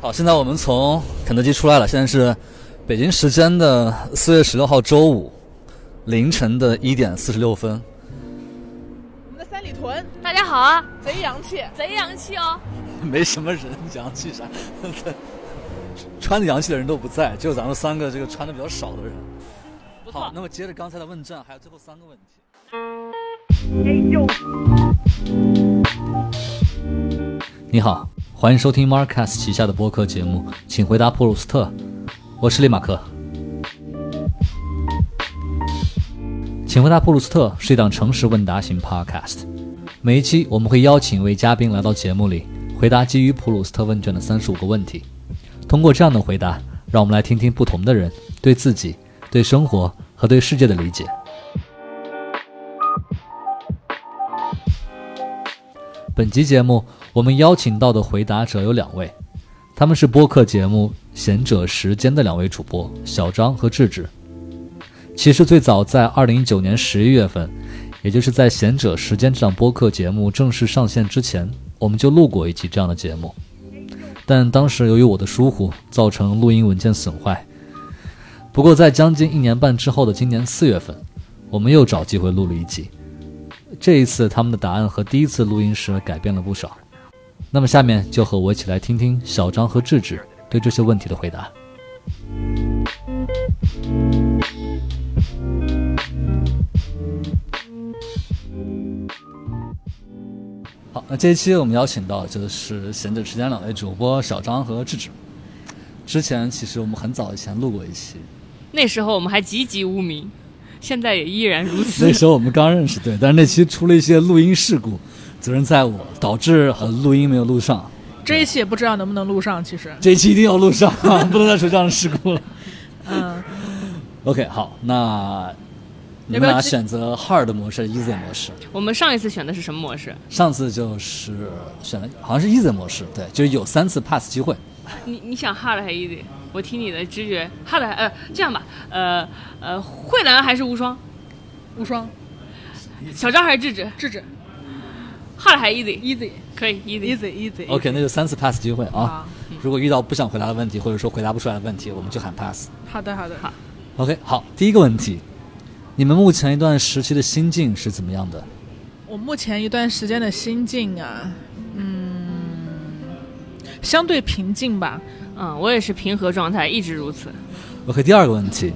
好，现在我们从肯德基出来了，现在是北京时间的四月十六号周五凌晨的一点四十六分。我们的三里屯大家好啊，贼洋气，贼洋气哦！没什么人洋气啥，穿的洋气的人都不在，只有咱们三个这个穿的比较少的人。好，那么接着刚才的问战，还有最后三个问题。你好，欢迎收听 Marcas 旗下的播客节目，请回答普鲁斯特。我是利马克。请回答普鲁斯特是一档诚实问答型 Podcast。每一期我们会邀请一位嘉宾来到节目里，回答基于普鲁斯特问卷的三十五个问题。通过这样的回答，让我们来听听不同的人对自己、对生活和对世界的理解。本集节目我们邀请到的回答者有两位，他们是播客节目《贤者时间》的两位主播小张和智智。其实最早在二零一九年十一月份，也就是在《贤者时间》这档播客节目正式上线之前，我们就录过一期这样的节目，但当时由于我的疏忽，造成录音文件损坏。不过在将近一年半之后的今年四月份，我们又找机会录了一集。这一次，他们的答案和第一次录音时改变了不少。那么，下面就和我一起来听听小张和智智对这些问题的回答。好，那这一期我们邀请到就是闲着时间两位主播小张和智智。之前其实我们很早以前录过一期，那时候我们还籍籍无名，现在也依然如此。那时候我们刚认识，对，但是那期出了一些录音事故，责任在我，导致呃录音没有录上。这一期也不知道能不能录上，其实，这一期一定要录上，不能再出这样的事故了。嗯，OK，好，那你们俩选择 hard 模式、easy 模式？我们上一次选的是什么模式？上次就是选了好像是 easy 模式，对，就是有三次 pass 机会。你你想 hard 还 easy？我听你的直觉，hard 呃这样吧，呃呃慧兰还是无双？无双小张还是智智智智？hard 还 easy？easy 可以 easy。easy easy。OK，那就三次 pass 机会啊。好，如果遇到不想回答的问题，或者说回答不出来的问题，我们就喊 pass。好的好的。好 OK，好，第一个问题，你们目前一段时期的心境是怎么样的？我目前一段时间的心境啊，嗯，相对平静吧。嗯，我也是平和状态，一直如此。OK，第二个问题，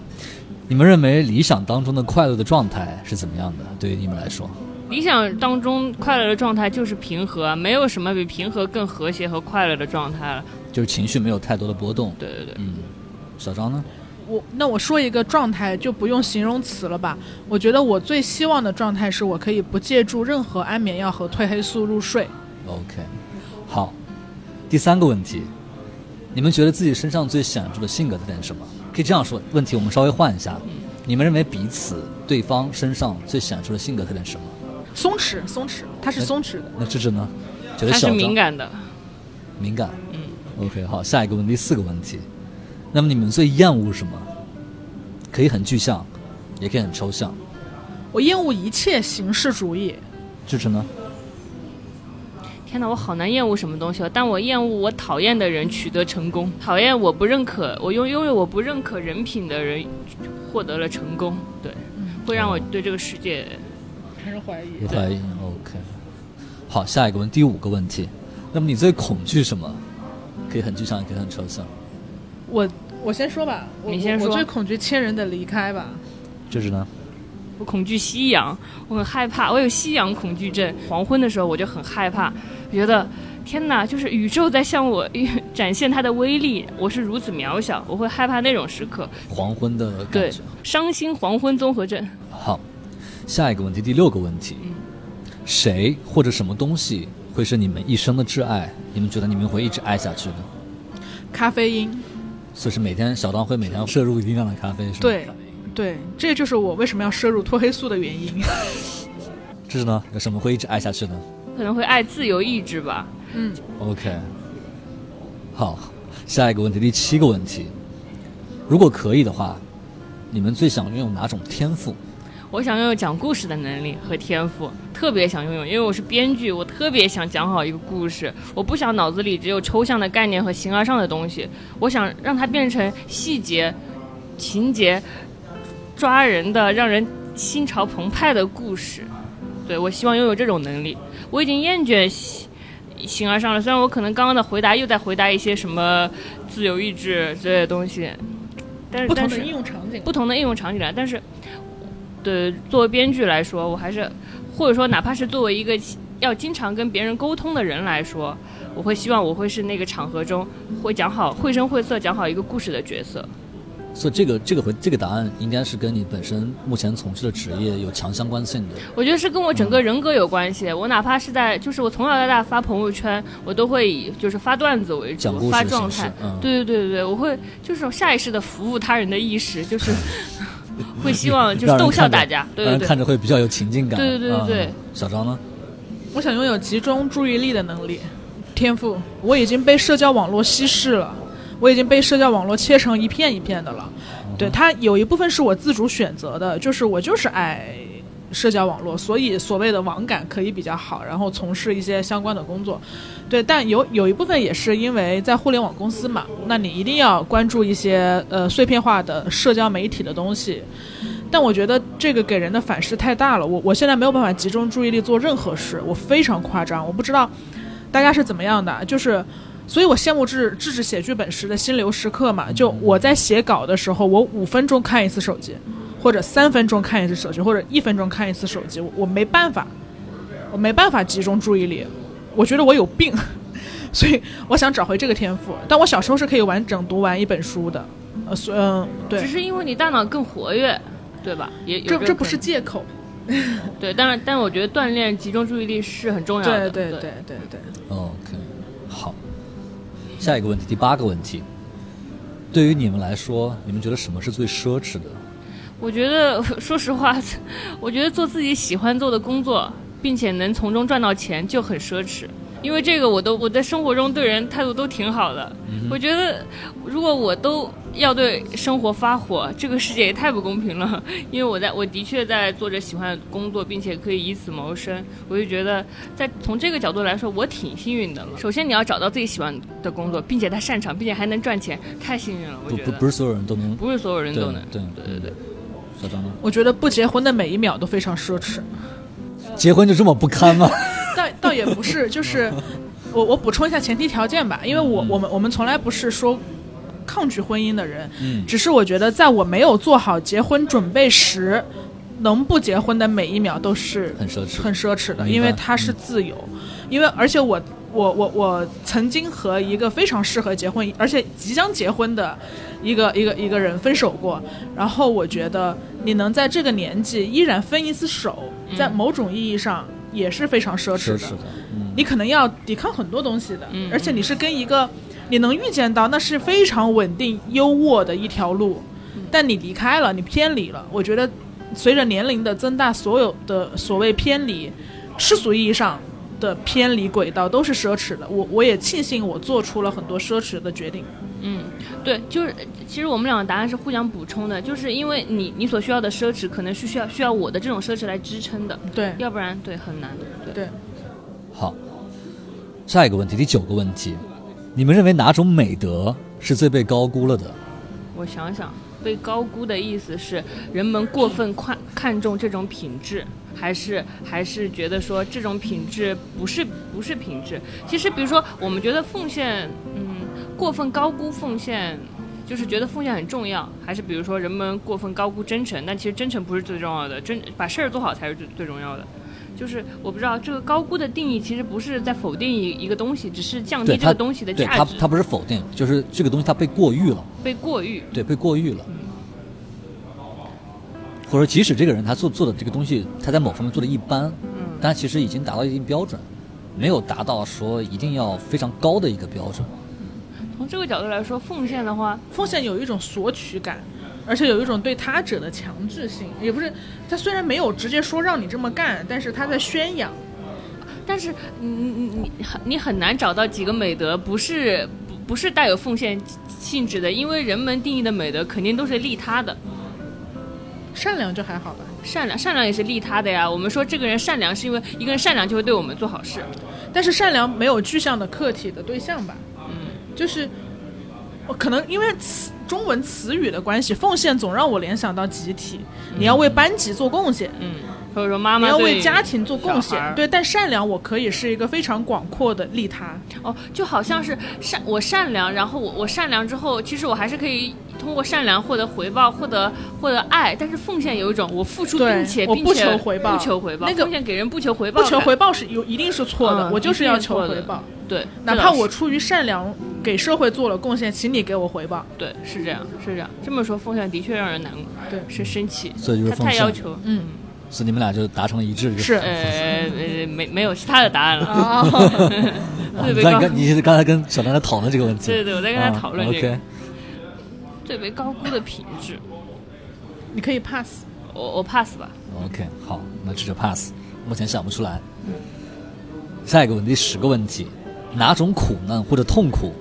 你们认为理想当中的快乐的状态是怎么样的？对于你们来说，理想当中快乐的状态就是平和啊，没有什么比平和更和谐和快乐的状态了。就是情绪没有太多的波动。对对对，嗯，小张呢？我那我说一个状态就不用形容词了吧？我觉得我最希望的状态是我可以不借助任何安眠药和褪黑素入睡。OK，好，第三个问题，你们觉得自己身上最显著的性格特点是什么？可以这样说，问题我们稍微换一下，你们认为彼此对方身上最显著的性格特点是什么？松弛松弛，它是松弛的。那芝芝呢？觉得他是敏感的。敏感。嗯。OK，好，下一个问题，四个问题。那么你们最厌恶什么？可以很具象，也可以很抽象。我厌恶一切形式主义。智智呢？天哪，我好难厌恶什么东西哦！但我厌恶我讨厌的人取得成功，讨厌我不认可我拥拥有我不认可人品的人获得了成功，对，会让我对这个世界产生怀疑有怀疑。OK。好，下一个问，第五个问题。那么你最恐惧什么？可以很具象，也可以很抽象。我我先说吧，我你先说我最恐惧亲人的离开吧。就是呢？我恐惧夕阳，我很害怕，我有夕阳恐惧症。黄昏的时候我就很害怕，觉得天哪，就是宇宙在向我展现它的威力，我是如此渺小，我会害怕那种时刻。黄昏的感对。，伤心黄昏综合症。好，下一个问题，第六个问题，谁或者什么东西会是你们一生的挚爱？你们觉得你们会一直爱下去的？咖啡因，所以是每天小当会每天摄入一定量的咖啡，是吗？对对，这就是我为什么要摄入褪黑素的原因。这是呢，有什么会一直爱下去呢可能会爱自由意志吧。嗯，？OK，好，下一个问题，第七个问题，如果可以的话，你们最想拥有哪种天赋？我想拥有讲故事的能力和天赋，特别想拥有，因为我是编剧，我特别想讲好一个故事，我不想脑子里只有抽象的概念和形而上的东西，我想让它变成细节、情节抓人的，让人心潮澎湃的故事。对我希望拥有这种能力，我已经厌倦形形而上了。虽然我可能刚刚的回答又在回答一些什么自由意志之类的东西，但是不同的应用场景。不同的应用场景来，但是，对作为编剧来说，我还是或者说哪怕是作为一个要经常跟别人沟通的人来说，我会希望我会是那个场合中会讲好绘声绘色讲好一个故事的角色。所以这个这个回这个答案应该是跟你本身目前从事的职业有强相关性的。我觉得是跟我整个人格有关系。我哪怕是在，就是我从小到大发朋友圈，我都会以就是发段子为主，讲故事发状态对对对对对，我会就是有下意识的服务他人的意识，就是 会希望就是逗笑大家。对对对看着会比较有情境感。对对对对对嗯小张呢？我想拥有集中注意力的能力，天赋。我已经被社交网络稀释了，我已经被社交网络切成一片一片的了。对它有一部分是我自主选择的，就是我就是爱社交网络，所以所谓的网感可以比较好，然后从事一些相关的工作。对，但有有一部分也是因为在互联网公司嘛，那你一定要关注一些呃碎片化的社交媒体的东西。但我觉得这个给人的反噬太大了，我我现在没有办法集中注意力做任何事，我非常夸张，我不知道大家是怎么样的，就是，所以我羡慕智智智写剧本时的心流时刻嘛，就我在写稿的时候，我五分钟看一次手机，或者三分钟看一次手机，或者一分钟看一次手机，我我没办法，我没办法集中注意力，我觉得我有病，所以我想找回这个天赋，但我小时候是可以完整读完一本书的，呃，所嗯、对只，是因为你大脑更活跃，对吧？也这这不是借口。对，但是，但我觉得锻炼集中注意力是很重要的。对对对对对，OK，好，下一个问题，第八个问题，对于你们来说，你们觉得什么是最奢侈的？我觉得，说实话，我觉得做自己喜欢做的工作，并且能从中赚到钱就很奢侈。因为这个，我都我在生活中对人态度都挺好的。我觉得，如果我都要对生活发火，这个世界也太不公平了。因为我在我的确在做着喜欢的工作，并且可以以此谋生，我就觉得，在从这个角度来说，我挺幸运的了。首先，你要找到自己喜欢的工作，并且他擅长，并且还能赚钱，太幸运了。我觉得不不不是所有人都能。不是所有人都能。对对对对。小张呢？我觉得不结婚的每一秒都非常奢侈。结婚就这么不堪吗？倒倒也不是，就是我我补充一下前提条件吧，因为我我们我们从来不是说抗拒婚姻的人，嗯只是我觉得在我没有做好结婚准备时，能不结婚的每一秒都是很奢侈很奢侈的，因为它是自由，因为而且我。我我我曾经和一个非常适合结婚，而且即将结婚的一个一个一个人分手过，然后我觉得你能在这个年纪依然分一次手，在某种意义上也是非常奢侈的。你可能要抵抗很多东西的，嗯。而且你是跟一个你能预见到那是非常稳定优渥的一条路，但你离开了，你偏离了。我觉得随着年龄的增大，所有的所谓偏离，世俗意义上的偏离轨道都是奢侈的。我我也庆幸我做出了很多奢侈的决定。嗯，对，就是其实我们两个答案是互相补充的，就是因为你你所需要的奢侈，可能是需要需要我的这种奢侈来支撑的，对要不然对很难。对，对，好。下一个问题，第九个问题，你们认为哪种美德是最被高估了的？我想想，被高估的意思是人们过分看看重这种品质，还是还是觉得说这种品质不是不是品质？其实比如说我们觉得奉献，嗯，过分高估奉献。就是觉得奉献很重要，还是比如说人们过分高估真诚，但其实真诚不是最重要的，真把事儿做好才是最最重要的。就是我不知道这个高估的定义，其实不是在否定一一个东西，只是降低这个东西的价值，它它不是否定，就是这个东西它被过誉了，被过誉。对，被过誉了。或者即使这个人他做做的这个东西，他在某方面做的一般，嗯但其实已经达到一定标准，没有达到说一定要非常高的一个标准。从这个角度来说，奉献的话，奉献有一种索取感，而且有一种对他者的强制性，也不是他虽然没有直接说让你这么干，但是他在宣扬。但是你你你很你很难找到几个美德不是不不是带有奉献性质的，因为人们定义的美德肯定都是利他的。善良就还好吧。善良，善良也是利他的呀。我们说这个人善良，是因为一个人善良就会对我们做好事。但是善良没有具象的客体的对象吧？嗯，就是我可能因为词中文词语的关系，奉献总让我联想到集体，你要为班级做贡献，嗯，或者说妈妈你要为家庭做贡。献对，但善良我可以是一个非常广阔的利他。哦，就好像是善，我善良，然后我我善良之后，其实我还是可以通过善良获得回报，获得获得爱。但是奉献有一种我付出并且我不并且求回报。不求回报，那个奉献给人不求回报，不求回报是有一定是错的，嗯我就是要求回报，对，哪怕我出于善良给社会做了贡献，请你给我回报。对是这样是这样，这么说奉献的确让人难对。是生气，他太要求，嗯，所以你们俩就达成了一致。是呃呃没没有其他的答案了，啊，你刚你刚才跟小丹在讨论这个问题。对对，我在跟他讨论这个、最为高估的品质，你可以 pass。我我 pass 吧。OK，好，那这就 pass。目前想不出来。下一个问题，十个问题，哪种苦难或者痛苦，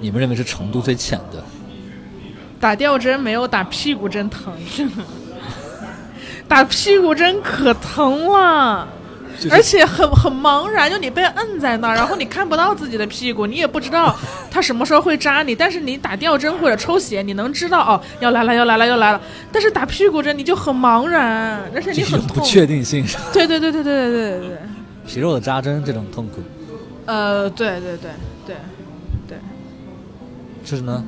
你们认为是程度最浅的？打吊针没有打屁股针疼，打屁股针可疼了。就是而且很很茫然，就你被摁在那儿，然后你看不到自己的屁股，你也不知道 他什么时候会扎你。但是你打吊针或者抽血，你能知道哦，要来了，要来了，要来了。但是打屁股针你就很茫然，而且你很痛。不确定性，对对对对对对对对对，皮肉的扎针这种痛苦，呃，对对对对对，就是呢，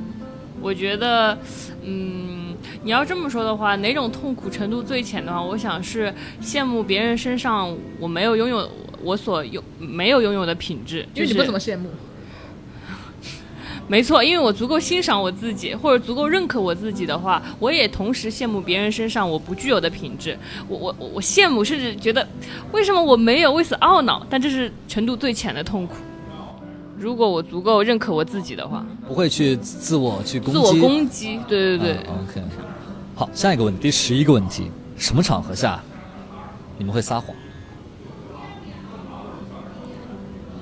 我觉得，嗯，你要这么说的话，哪种痛苦程度最浅的话，我想是羡慕别人身上我没有拥有我所有没有拥有的品质，就是因为你不怎么羡慕。没错，因为我足够欣赏我自己，或者足够认可我自己的话，我也同时羡慕别人身上我不具有的品质。我我我我羡慕，甚至觉得为什么我没有，为此懊恼。但这是程度最浅的痛苦。如果我足够认可我自己的话，不会去自我去攻击。自我攻击，对对对，啊 OK，好，下一个问题，第十一个问题，什么场合下你们会撒谎？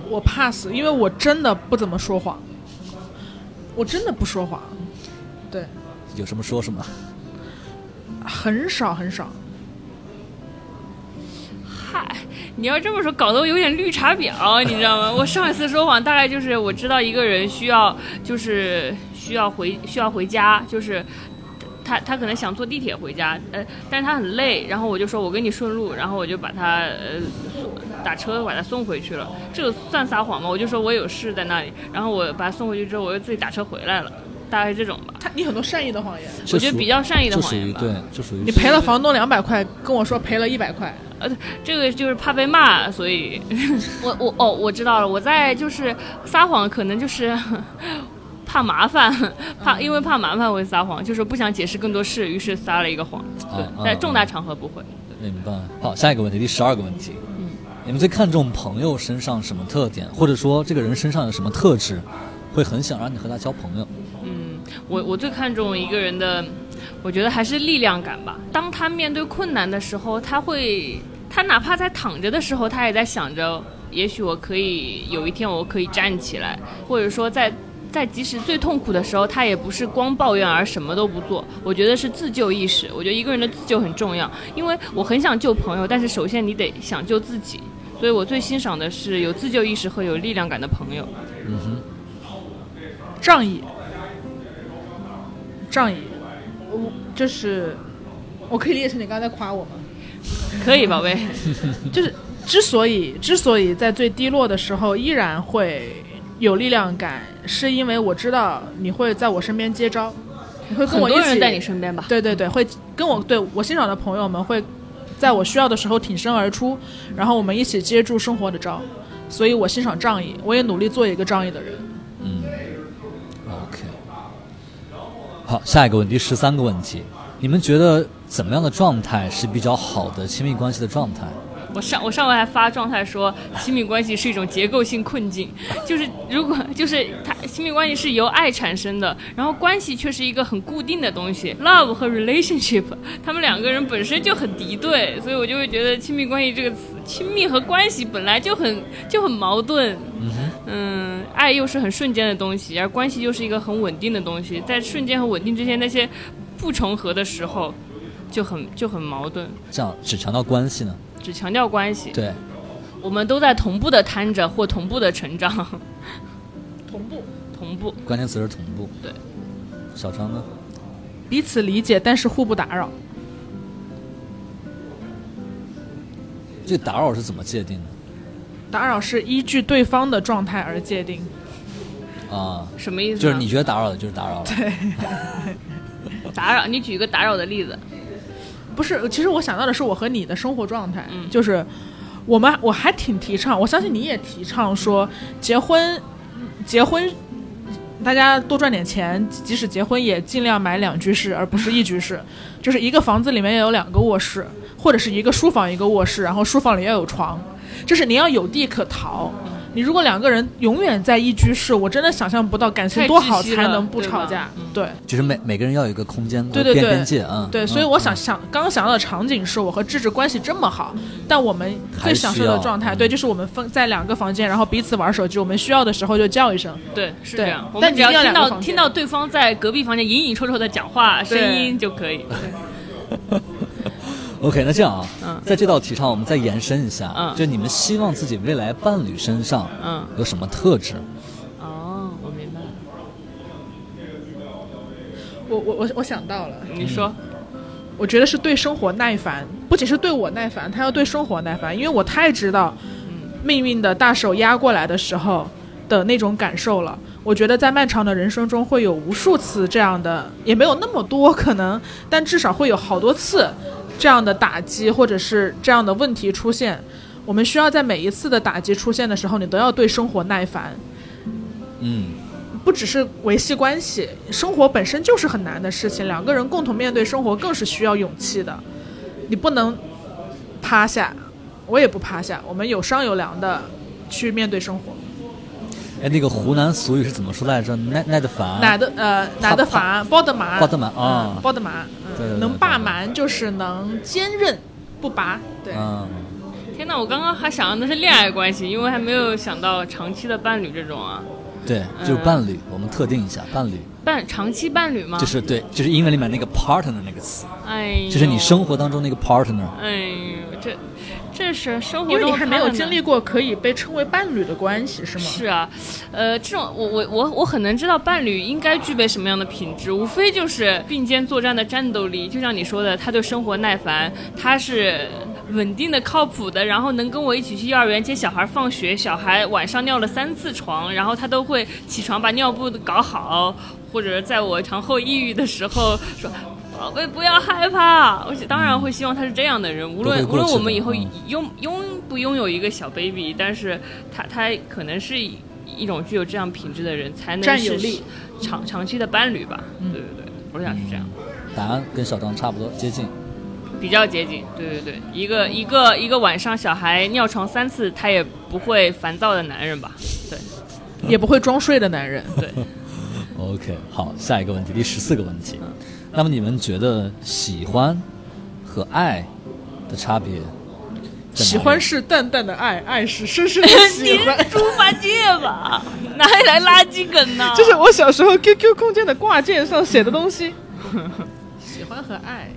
我 pass，因为我真的不怎么说谎，我真的不说谎，对，有什么说什么？很少很少。嗨，你要这么说，搞得我有点绿茶婊，你知道吗？我上一次说谎大概就是我知道一个人需要，就是需要回需要回家，就是他他可能想坐地铁回家，呃，但是他很累，然后我就说我给你顺路，然后我就把他呃送打车把他送回去了，这个算撒谎吗？我就说我有事在那里，然后我把他送回去之后，我又自己打车回来了，大概是这种吧。他你很多善意的谎言，我觉得比较善意的谎言吧。对，这属于你赔了房东两百块，跟我说赔了一百块，呃，这个就是怕被骂，所以 我我哦，我知道了，我在就是撒谎，可能就是 怕麻烦，怕因为怕麻烦会撒谎，就是不想解释更多事，于是撒了一个谎。对啊，在啊重大场合不会。明白。好，下一个问题，第十二个问题，你们最看重朋友身上什么特点，或者说这个人身上有什么特质，会很想让你和他交朋友？嗯我我最看重一个人的，我觉得还是力量感吧。当他面对困难的时候，他会，他哪怕在躺着的时候，他也在想着，也许我可以有一天我可以站起来，或者说在。在即使最痛苦的时候，他也不是光抱怨而什么都不做。我觉得是自救意识。我觉得一个人的自救很重要，因为我很想救朋友，但是首先你得想救自己。所以我最欣赏的是有自救意识和有力量感的朋友。嗯哼仗义，仗义，我就是我可以理解成你刚才在夸我吗？可以，宝贝。就是之所以之所以在最低落的时候依然会有力量感，是因为我知道你会在我身边接招，你会跟我一起在你身边吧？对对对，会跟我对我欣赏的朋友们会在我需要的时候挺身而出，然后我们一起接住生活的招，所以我欣赏仗义，我也努力做一个仗义的人。好，下一个问题，十三个问题，你们觉得怎么样的状态是比较好的亲密关系的状态？我上我上回还发状态说，亲密关系是一种结构性困境，就是如果就是它亲密关系是由爱产生的，然后关系却是一个很固定的东西，love 和 relationship，他们两个人本身就很敌对，所以我就会觉得亲密关系这个词，亲密和关系本来就很就很矛盾。嗯，爱又是很瞬间的东西，而关系又是一个很稳定的东西，在瞬间和稳定之间那些不重合的时候，就很就很矛盾，这样只强调关系呢？只强调关系。对，我们都在同步的摊着或同步的成长，同步，同步。关键词是同步。对，小张呢？彼此理解，但是互不打扰。这打扰是怎么界定的？打扰是依据对方的状态而界定。啊，什么意思呢？就是你觉得打扰的，就是打扰了。对 打扰，你举一个打扰的例子。不是，其实我想到的是我和你的生活状态，嗯就是我们我还挺提倡，我相信你也提倡说结婚，结婚大家多赚点钱，即使结婚也尽量买两居室，而不是一居室，就是一个房子里面要有两个卧室，或者是一个书房一个卧室，然后书房里要有床，就是你要有地可逃。你如果两个人永远在一居室，我真的想象不到感情多好才能不吵架。嗯对，就是每每个人要有一个空间对对对边边界啊。对，嗯所以我想想，刚刚想到的场景是我和智智关系这么好，但我们最享受的状态，对，就是我们分在两个房间，然后彼此玩手机，我们需要的时候就叫一声。对，是这样。但你要们只要听到听到对方在隔壁房间隐隐绰绰的讲话声音就可以。OK，那这样啊，嗯在这道题上我们再延伸一下，嗯就你们希望自己未来伴侣身上嗯，有什么特质？哦，我明白了。我我我我想到了，你说，我觉得是对生活耐烦，不仅是对我耐烦，他要对生活耐烦，因为我太知道命运的大手压过来的时候的那种感受了。我觉得在漫长的人生中会有无数次这样的，也没有那么多可能，但至少会有好多次这样的打击或者是这样的问题出现。我们需要在每一次的打击出现的时候，你都要对生活耐烦。嗯，不只是维系关系，生活本身就是很难的事情，两个人共同面对生活更是需要勇气的。你不能趴下，我也不趴下，我们有商有量的去面对生活。哎，那个湖南俗语是怎么说来着？耐耐得烦，奶的呃，奶得烦，包得满，包得满啊嗯包得满，能霸蛮就是能坚韧不拔，对，嗯，天哪，我刚刚还想的是恋爱关系，因为还没有想到长期的伴侣这种啊。对，就是伴侣，我们特定一下伴侣，伴长期伴侣吗？就是对，就是英文里面那个 partner 那个词，哎呦，就是你生活当中那个 partner。哎呦，这这是生活因为中你还没有经历过可以被称为伴侣的关系，是吗？是啊，呃，这种我我我我很能知道伴侣应该具备什么样的品质，无非就是并肩作战的战斗力，就像你说的，他对生活耐烦，他是稳定的、靠谱的，然后能跟我一起去幼儿园接小孩放学，小孩晚上尿了三次床，然后他都会起床把尿布搞好，或者在我产后抑郁的时候说。宝贝，不要害怕。我当然会希望他是这样的人，无论无论我们以后嗯拥拥不拥有一个小 baby，但是他他可能是一种具有这样品质的人，才能是长长期的伴侣吧。对对对，我想是这样，答案跟小张差不多接近。比较接近。对对对，一个一个一个晚上小孩尿床三次，他也不会烦躁的男人吧？对也不会装睡的男人。对，OK，好，下一个问题，第十四个问题。那么你们觉得喜欢和爱的差别在哪里？喜欢是淡淡的爱，爱是深深的 喜欢。猪八戒吧，哪里来垃圾梗呢？这是我小时候 QQ 空间的挂件上写的东西。喜欢和爱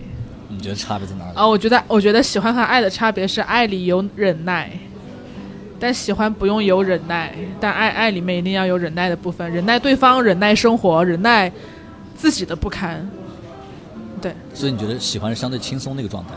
你觉得差别在哪里？啊，我觉得，我觉得喜欢和爱的差别是爱里有忍耐，但喜欢不用有忍耐，但爱爱里面一定要有忍耐的部分，忍耐对方，忍耐生活，忍耐自己的不堪。对，所以你觉得喜欢是相对轻松的一个状态？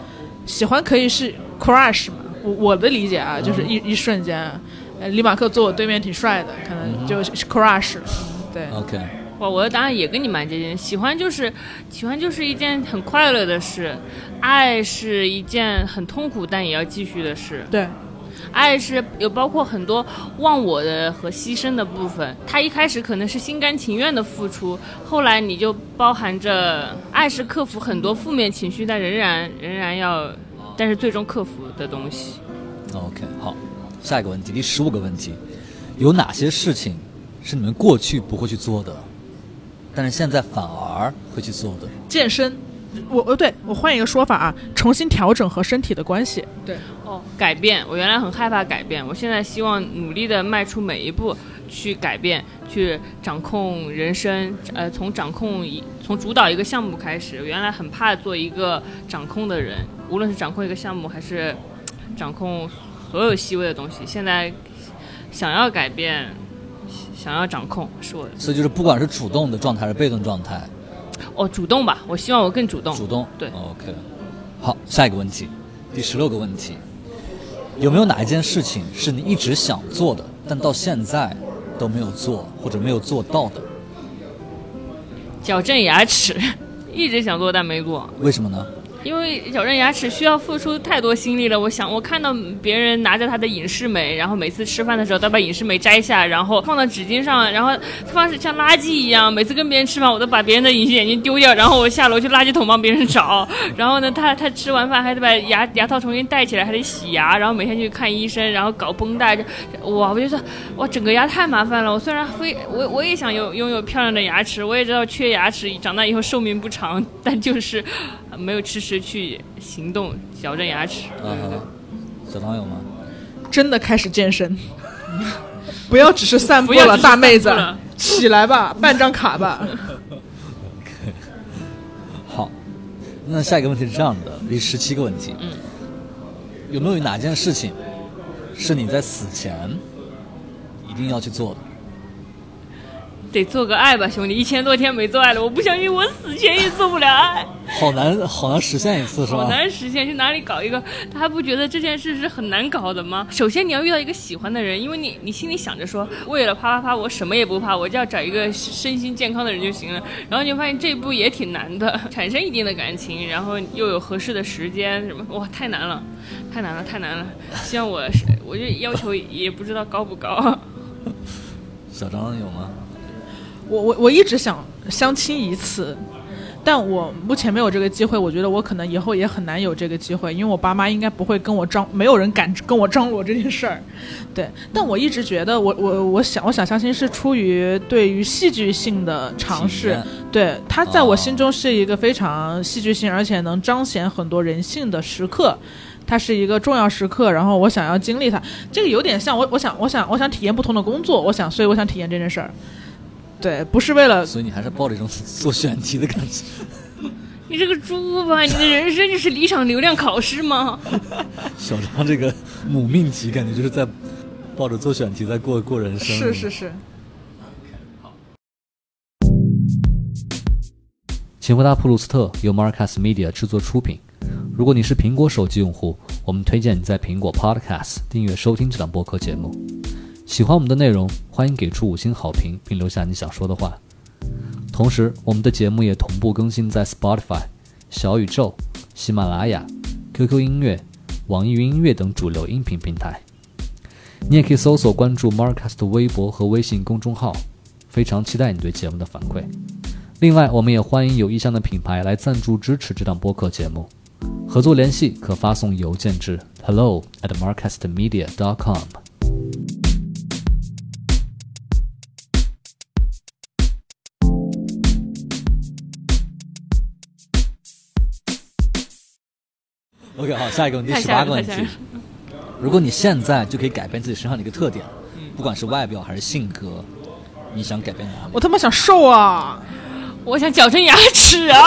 喜欢可以是 crush 嘛，我我的理解啊，就是一、一瞬间，呃，李马克坐我对面挺帅的，可能就是 crush 了。对，OK，哇，我的答案也跟你蛮接近。喜欢就是喜欢就是一件很快乐的事，爱是一件很痛苦但也要继续的事。对，爱是有包括很多忘我的和牺牲的部分。他一开始可能是心甘情愿的付出，后来你就包含着爱是克服很多负面情绪，但仍然仍然要，但是最终克服的东西。OK，好，下一个问题，第十五个问题，有哪些事情是你们过去不会去做的，但是现在反而会去做的？健身，我呃，对我换一个说法啊，重新调整和身体的关系。对，哦，改变，我原来很害怕改变，我现在希望努力的迈出每一步，去改变，去掌控人生。呃，从掌控一从主导一个项目开始，原来很怕做一个掌控的人，无论是掌控一个项目还是掌控所有细微的东西。现在想要改变，想要掌控，是我的所以就是不管是主动的状态还是被动状态，哦主动吧，我希望我更主动。主动对，OK。好，下一个问题，第十六个问题，有没有哪一件事情是你一直想做的，但到现在都没有做或者没有做到的？矫正牙齿，一直想做但没做。为什么呢？因为矫正牙齿需要付出太多心力了。我想，我看到别人拿着他的隐适美，然后每次吃饭的时候他把隐适美摘下，然后放到纸巾上，然后放是像垃圾一样。每次跟别人吃饭，我都把别人的隐形眼镜丢掉，然后我下楼去垃圾桶帮别人找。然后呢，他他吃完饭还得把牙牙套重新戴起来，还得洗牙，然后每天去看医生，然后搞绷带。哇，我就说哇，整个牙太麻烦了。我虽然非我我也想有拥有漂亮的牙齿，我也知道缺牙齿长大以后寿命不长，但就是没有迟迟去行动矫正牙齿。啊哈，小唐有吗？真的开始健身，不要只是散步了，大妹子起来吧，办张卡吧。好，那下一个问题是这样的，第十七个问题，嗯，有没有哪件事情是你在死前一定要去做的？得做个爱吧，兄弟！一千多天没做爱了，我不相信我死前也做不了爱，好难，好难实现一次是吧？好难实现。去哪里搞一个？他还不觉得这件事是很难搞的吗？首先你要遇到一个喜欢的人，因为你你心里想着说，为了啪啪啪，我什么也不怕，我就要找一个身心健康的人就行了。然后你就发现这一步也挺难的，产生一定的感情，然后又有合适的时间，什么哇，太难了，太难了，太难了。希望我是，我就要求也不知道高不高。小张有吗？我我我一直想相亲一次，但我目前没有这个机会。我觉得我可能以后也很难有这个机会，因为我爸妈应该不会跟我张，没有人敢跟我张罗这件事儿。对，但我一直觉得我我我想我想相亲是出于对于戏剧性的尝试，对它在哦我心中是一个非常戏剧性，而且能彰显很多人性的时刻。它是一个重要时刻，然后我想要经历它，这个有点像我，我想，我想，我想体验不同的工作，我想，所以我想体验这件事儿。对，不是为了所以你还是抱着一种做选题的感觉。你这个猪吧，你的人生就是离场流量考试吗？小张这个母命题，感觉就是在抱着做选题在过过人生。是是是，请回答普鲁斯特由 Marcus Media 制作出品。如果你是苹果手机用户，我们推荐你在苹果 Podcast 订阅收听这档播客节目。喜欢我们的内容，欢迎给出五星好评，并留下你想说的话。同时，我们的节目也同步更新在 Spotify、小宇宙、喜马拉雅、QQ 音乐、网易云音乐等主流音频平台。你也可以搜索关注 Marcus 的微博和微信公众号。非常期待你对节目的反馈。另外，我们也欢迎有意向的品牌来赞助支持这档播客节目。合作联系可发送邮件至 hello at marcastmedia.com。OK，好，下一个问题，十八个问题。如果你现在就可以改变自己身上的一个特点，不管是外表还是性格，你想改变哪里？我他妈想瘦啊！我想矫正牙齿啊！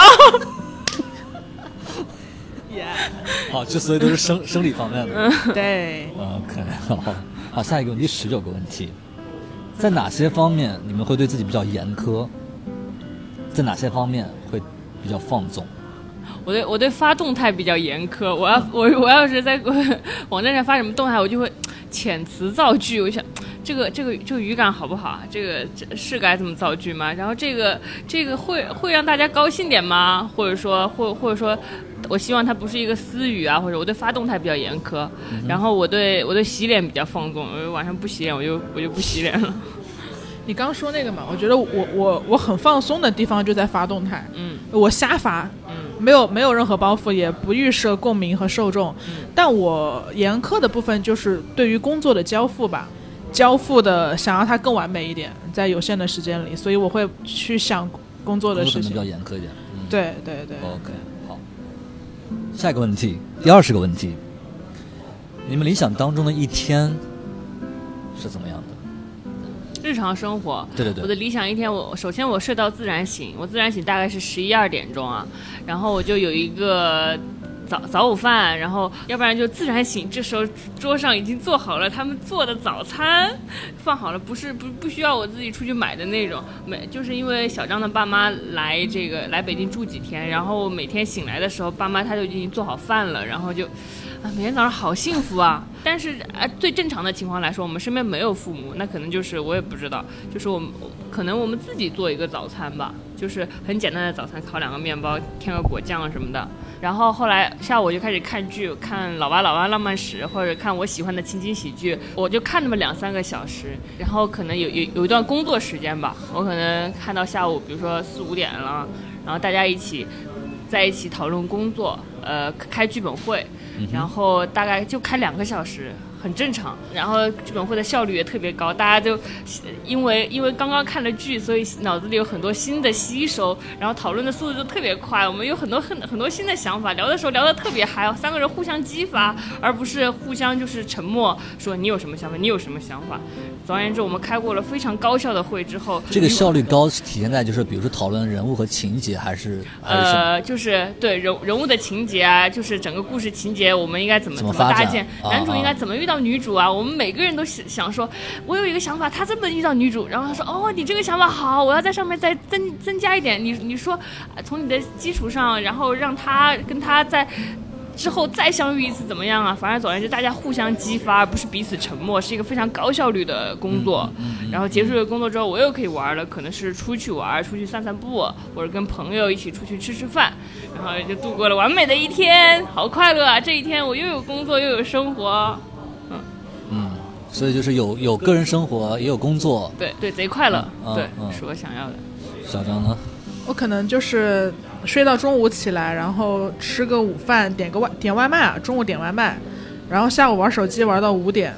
好，这所有都是生 生理方面的。对，OK，好，好，下一个问题，十九个问题，在哪些方面你们会对自己比较严苛？在哪些方面会比较放纵？我对我对发动态比较严苛，我要我我要是在网站上发什么动态，我就会遣词造句。我想这个这个这个语感好不好啊？这个这是该这么造句吗？然后这个这个会会让大家高兴点吗？或者说或或者说，我希望它不是一个私语啊，或者我对发动态比较严苛，然后我对我对洗脸比较放纵，我晚上不洗脸我就我就不洗脸了。你刚说那个嘛，我觉得我我我很放松的地方就在发动态，嗯我瞎发，嗯没有没有任何包袱，也不预设共鸣和受众。嗯但我严苛的部分就是对于工作的交付吧，交付的想要它更完美一点，在有限的时间里，所以我会去想工作的事我可能比较。严苛一点。嗯，对对对，OK，好。下一个问题，第二十个问题，你们理想当中的一天是怎么样的？日常生活。对对对我的理想一天，我首先我睡到自然醒，我自然醒大概是十一二点钟啊，然后我就有一个。早早午饭，然后要不然就自然醒。这时候桌上已经做好了他们做的早餐，放好了，不是不不需要我自己出去买的那种。每就是因为小张的爸妈来这个来北京住几天，然后每天醒来的时候，爸妈他就已经做好饭了，然后就每天早上好幸福啊。但是啊最正常的情况来说，我们身边没有父母，那可能就是我也不知道，就是我们可能我们自己做一个早餐吧，就是很简单的早餐，烤两个面包，添个果酱什么的。然后后来下午就开始看剧，看《老爸老妈浪漫史》或者看我喜欢的情景喜剧，我就看那么两三个小时。然后可能有有有一段工作时间吧，我可能看到下午，比如说四五点了，然后大家一起在一起讨论工作，呃，开剧本会，然后大概就开两个小时。很正常，然后剧本会的效率也特别高，大家就因为因为刚刚看了剧，所以脑子里有很多新的吸收，然后讨论的速度就特别快。我们有很多很很多新的想法，聊的时候聊得特别嗨，三个人互相激发，而不是互相就是沉默，说你有什么想法，你有什么想法。总而言之，我们开过了非常高效的会之后，这个效率高是体现在就是比如说讨论人物和情节，还是？呃，就是对人人物的情节啊，就是整个故事情节，我们应该怎么怎么搭建，啊男主应该啊怎么遇到女主啊？我们每个人都想想说，我有一个想法，他这么遇到女主，然后他说，哦，你这个想法好，我要在上面再增增加一点。你你说，呃从你的基础上，然后让他跟他在。之后再相遇一次怎么样啊？反正总而言之，大家互相激发，而不是彼此沉默，是一个非常高效率的工作。然后结束了工作之后，我又可以玩了，可能是出去玩，出去散散步，或者跟朋友一起出去吃吃饭，然后就度过了完美的一天，好快乐啊！这一天我又有工作又有生活，嗯嗯，所以就是有有个人生活，也有工作。对对，贼快乐，对，是我想要的。小张呢？我可能就是睡到中午起来，然后吃个午饭，点个外点外卖啊，中午点外卖，然后下午玩手机玩到五点，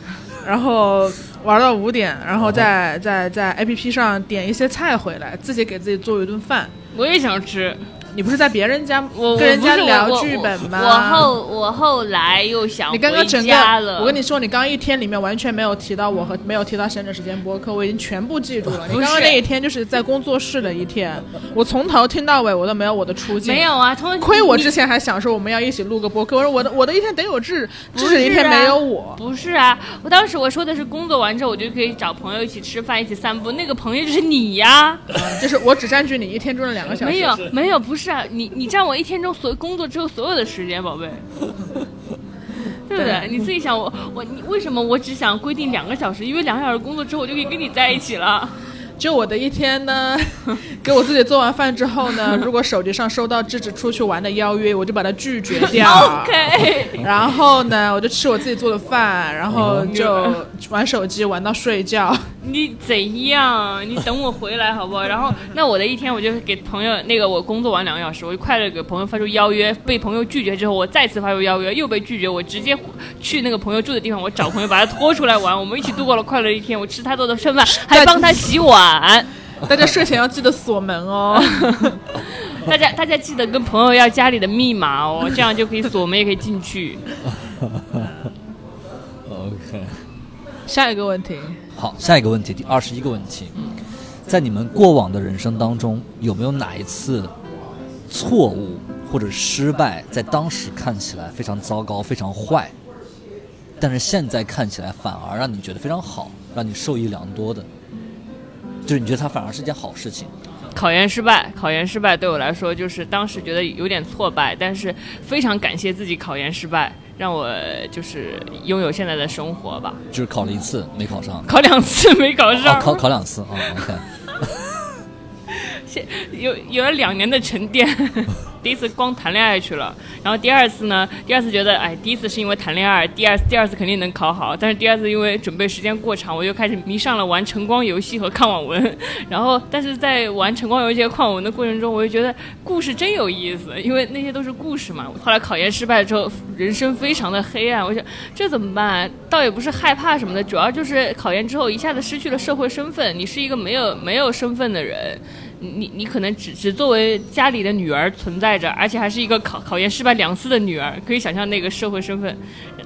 然后玩到五点，然后再再在 A P P 上点一些菜回来，自己给自己做一顿饭。我也想吃，你不是在别人家跟人家聊剧本吗？我后我后来又想你刚刚整个，我跟你说，你刚刚一天里面完全没有提到我和没有提到闲着时间播客，我已经全部记住了。你刚刚那一天就是在工作室的一天，我从头听到尾我都没有我的出镜。没有啊，通亏我之前还想说我们要一起录个播客，我说我的我的一天得有志，不志的一天没有我。不是啊，我当时我说的是工作完之后，我就可以找朋友一起吃饭，一起散步。那个朋友就是你呀，就是我只占据你一天中的两个小时。没有没有，不是啊，你你占我一天中所工作之后所有的时间，宝贝。对不对？你自己想我，我你为什么我只想规定两个小时？因为两个小时工作之后，我就可以跟你在一起了。就我的一天呢，给我自己做完饭之后呢，如果手机上收到志志出去玩的邀约，我就把它拒绝掉。OK，然后呢，我就吃我自己做的饭，然后就玩手机玩到睡觉。你怎样？你等我回来好不好？然后，那我的一天我就给朋友那个我工作完两个小时，我就快乐给朋友发出邀约，被朋友拒绝之后，我再次发出邀约，又被拒绝，我直接去那个朋友住的地方，我找朋友把他拖出来玩，我们一起度过了快乐一天。我吃他做的剩饭，还帮他洗碗。大家睡前要记得锁门哦。大家大家记得跟朋友要家里的密码哦，这样就可以锁门，也可以进去。OK，下一个问题，好，下一个问题，第二十一个问题，在你们过往的人生当中，有没有哪一次错误或者失败，在当时看起来非常糟糕、非常坏，但是现在看起来反而让你觉得非常好，让你受益良多的，就是你觉得它反而是件好事情。考研失败，考研失败对我来说就是当时觉得有点挫败，但是非常感谢自己考研失败，让我就是拥有现在的生活吧。就是考了一次没考上，考两次没考哦，上，考考两次啊、OK，现有有了两年的沉淀。第一次光谈恋爱去了，然后第二次呢？第二次觉得，哎，第一次是因为谈恋爱，第二第二次肯定能考好，但是第二次因为准备时间过长，我又开始迷上了玩晨光游戏和看网文。然后，但是在玩晨光游戏和看网文的过程中，我就觉得故事真有意思，因为那些都是故事嘛。后来考研失败之后，人生非常的黑暗，我想这怎么办？倒也不是害怕什么的，主要就是考研之后一下子失去了社会身份，你是一个没有没有身份的人。你你可能只只作为家里的女儿存在着，而且还是一个考考研失败两次的女儿，可以想象那个社会身份。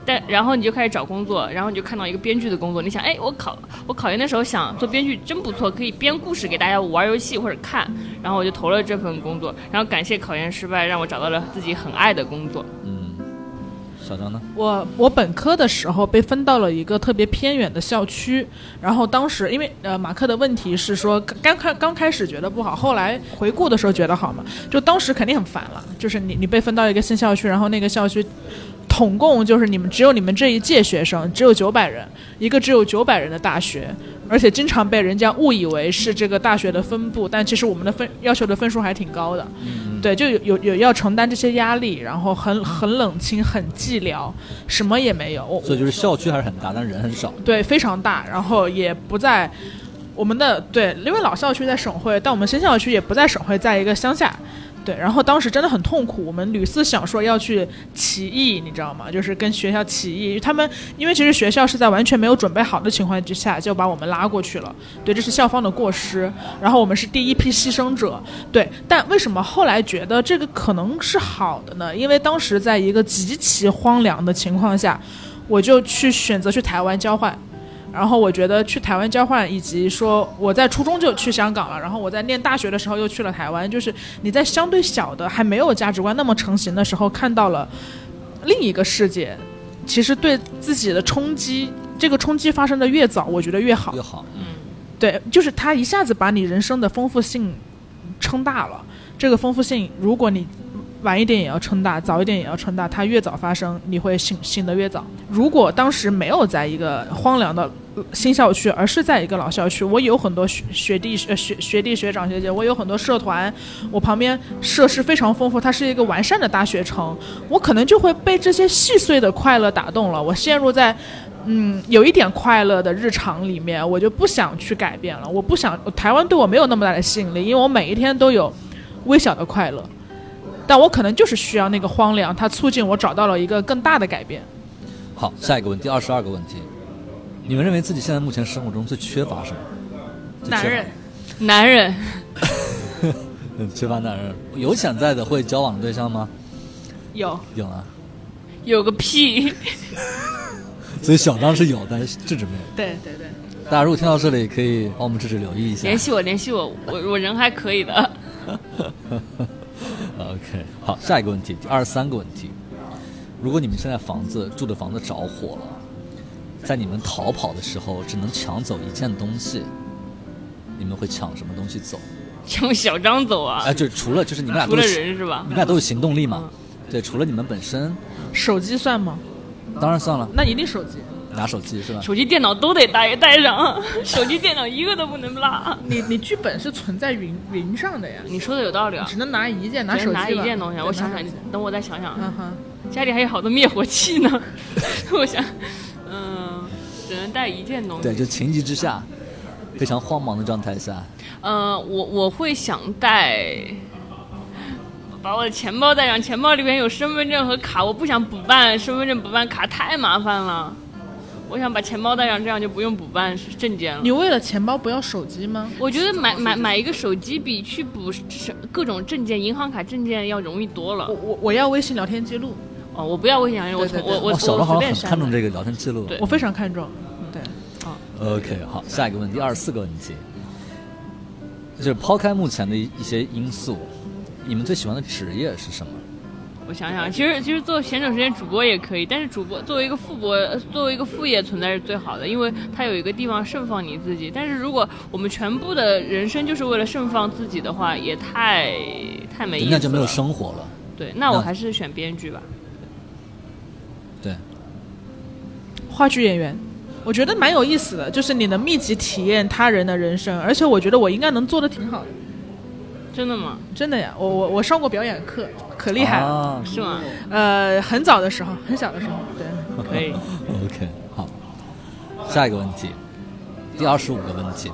但然后你就开始找工作，然后你就看到一个编剧的工作，你想，哎，我考我考研的时候想做编剧真不错，可以编故事给大家玩游戏或者看，然后我就投了这份工作，然后感谢考研失败，让我找到了自己很爱的工作。嗯，小张呢？我我本科的时候被分到了一个特别偏远的校区，然后当时因为呃马克的问题是说刚开刚开始觉得不好，后来回顾的时候觉得好嘛，就当时肯定很烦了，就是你你被分到一个新校区，然后那个校区。统共就是你们只有你们这一届学生只有九百人，一个只有九百人的大学，而且经常被人家误以为是这个大学的分部，但其实我们的分要求的分数还挺高的，对，就有有有要承担这些压力，然后很很冷清，很寂寥，什么也没有。所以就是校区还是很大，但人很少。对，非常大，然后也不在我们的对，因为老校区在省会，但我们新校区也不在省会，在一个乡下。对，然后当时真的很痛苦，我们屡次想说要去起义，你知道吗？就是跟学校起义，他们因为其实学校是在完全没有准备好的情况之下就把我们拉过去了，对，这是校方的过失。然后我们是第一批牺牲者，对。但为什么后来觉得这个可能是好的呢？因为当时在一个极其荒凉的情况下，我就去选择去台湾交换。然后我觉得去台湾交换，以及说我在初中就去香港了，然后我在念大学的时候又去了台湾，就是你在相对小的还没有价值观那么成型的时候，看到了另一个世界，其实对自己的冲击，这个冲击发生的越早，我觉得越好。越好，嗯，对，就是它一下子把你人生的丰富性撑大了。这个丰富性，如果你晚一点也要撑大，早一点也要撑大，它越早发生，你会醒醒得越早。如果当时没有在一个荒凉的新校区，而是在一个老校区，我有很多学学弟学学学弟学长学姐，我有很多社团，我旁边设施非常丰富，它是一个完善的大学城，我可能就会被这些细碎的快乐打动了，我陷入在嗯有一点快乐的日常里面，我就不想去改变了，我不想台湾对我没有那么大的吸引力，因为我每一天都有微小的快乐。但我可能就是需要那个荒凉，它促进我找到了一个更大的改变。好，下一个问题，二十二个问题，你们认为自己现在目前生活中最缺乏什么？男人，男人，缺乏男人。有潜在的会交往的对象吗？有，有啊。有个屁。所以小张是有，但是智智没有。对对对。大家如果听到这里，可以帮我们智智留意一下。联系我，联系我，我我人还可以的。OK，好，下一个问题，第二十三个问题。如果你们现在房子住的房子着火了，在你们逃跑的时候只能抢走一件东西，你们会抢什么东西走？抢小张走啊？哎，就除了就是你们俩除了人是吧？你们俩都有行动力嘛？对，除了你们本身，手机算吗？当然算了。那一定手机。拿手机是吧？手机、电脑都得带带上，手机、电脑一个都不能落。你你剧本是存在云云上的呀？你说的有道理啊。只能拿一件，拿手机拿一件东西。我想想，等我再想想。嗯哼，家里还有好多灭火器呢。我想，嗯，只能带一件东西。对，就情急之下，非常慌忙的状态下。呃，我我会想带，把我的钱包带上，钱包里面有身份证和卡，我不想补办身份证，补办卡太麻烦了。我想把钱包带上，这样就不用补办证件了。你为了钱包不要手机吗？我觉得买买买一个手机比去补各种证件、银行卡证件要容易多了。我我我要微信聊天记录。哦，我不要微信聊天，我我我小张好像很看重这个聊天记录。我非常看重。对。好。OK，好，下一个问题，二十四个问题，就是抛开目前的一一些因素，你们最喜欢的职业是什么？我想想，其实其实做闲整时间主播也可以，但是主播作为一个副播，作为一个副业存在是最好的，因为它有一个地方盛放你自己。但是如果我们全部的人生就是为了盛放自己的话，也太太没意思了。那就没有生活了。对，那我还是选编剧吧。对，话剧演员，我觉得蛮有意思的，就是你能密集体验他人的人生，而且我觉得我应该能做的挺好的。真的吗？真的呀，我我我上过表演课，可厉害了，是吗？呃，很早的时候，很小的时候，对，可以。OK，好，下一个问题，第二十五个问题，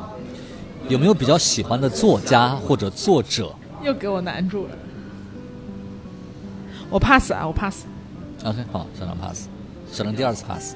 有没有比较喜欢的作家或者作者？又给我难住了，我 pass 啊，我 pass。OK，好，小张 pass，小张第二次 pass。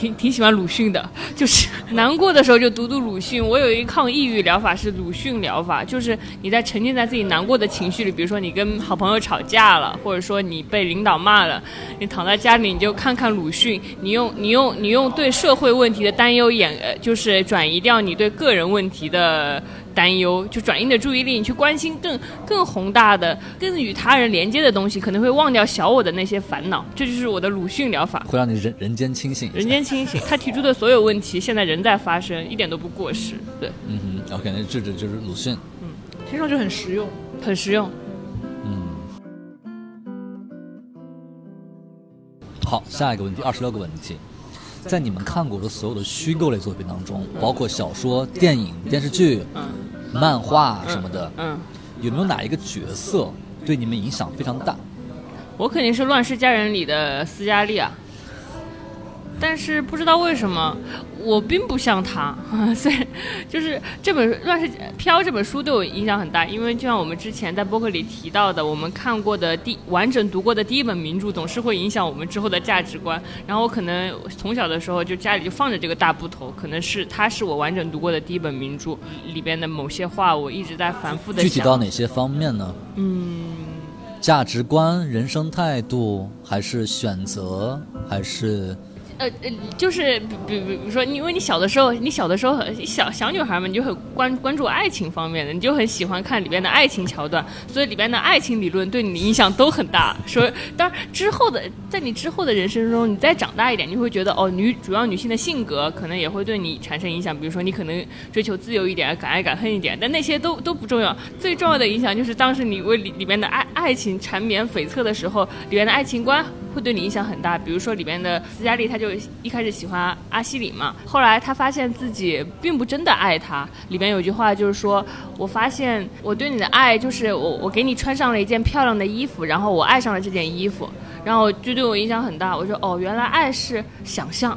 挺挺喜欢鲁迅的，就是 难过的时候就读读鲁迅。我有一抗抑郁疗法是鲁迅疗法，就是你在沉浸在自己难过的情绪里，比如说你跟好朋友吵架了，或者说你被领导骂了，你躺在家里你就看看鲁迅，你用你用你用对社会问题的担忧眼，就是转移掉你对个人问题的。担忧就转移你的注意力，你去关心更更宏大的、更与他人连接的东西，可能会忘掉小我的那些烦恼。这就是我的鲁迅疗法，会让你人人间清醒。人间清醒，他提出的所有问题现在仍在发生，一点都不过时。对，嗯哼，OK，那这这就是鲁迅。嗯，听上去很实用，很实用。嗯。好，下一个问题，二十六个问题。在你们看过的所有的虚构类作品当中，包括小说、电影、电视剧、漫画什么的，有没有哪一个角色对你们影响非常大？我肯定是《乱世佳人》里的斯嘉丽啊。但是不知道为什么，我并不像他。虽然就是这本《乱世飘》这本书对我影响很大，因为就像我们之前在播客里提到的，我们看过的第完整读过的第一本名著，总是会影响我们之后的价值观。然后我可能从小的时候就家里就放着这个大部头，可能是它是我完整读过的第一本名著里边的某些话，我一直在反复的。具体到哪些方面呢？嗯，价值观、人生态度，还是选择，还是？呃呃，就是比比比如说，因为你小的时候，你小的时候小小女孩们，你就很关关注爱情方面的，你就很喜欢看里边的爱情桥段，所以里边的爱情理论对你的影响都很大。说当然之后的，在你之后的人生中，你再长大一点，你会觉得哦，女主要女性的性格可能也会对你产生影响。比如说，你可能追求自由一点，敢爱敢恨一点，但那些都都不重要。最重要的影响就是当时你为里里面的爱爱情缠绵悱恻的时候，里面的爱情观会对你影响很大。比如说里面的斯嘉丽，她就。一开始喜欢阿西里嘛，后来他发现自己并不真的爱他。里边有句话就是说：“我发现我对你的爱，就是我我给你穿上了一件漂亮的衣服，然后我爱上了这件衣服，然后就对我影响很大。”我说：“哦，原来爱是想象。”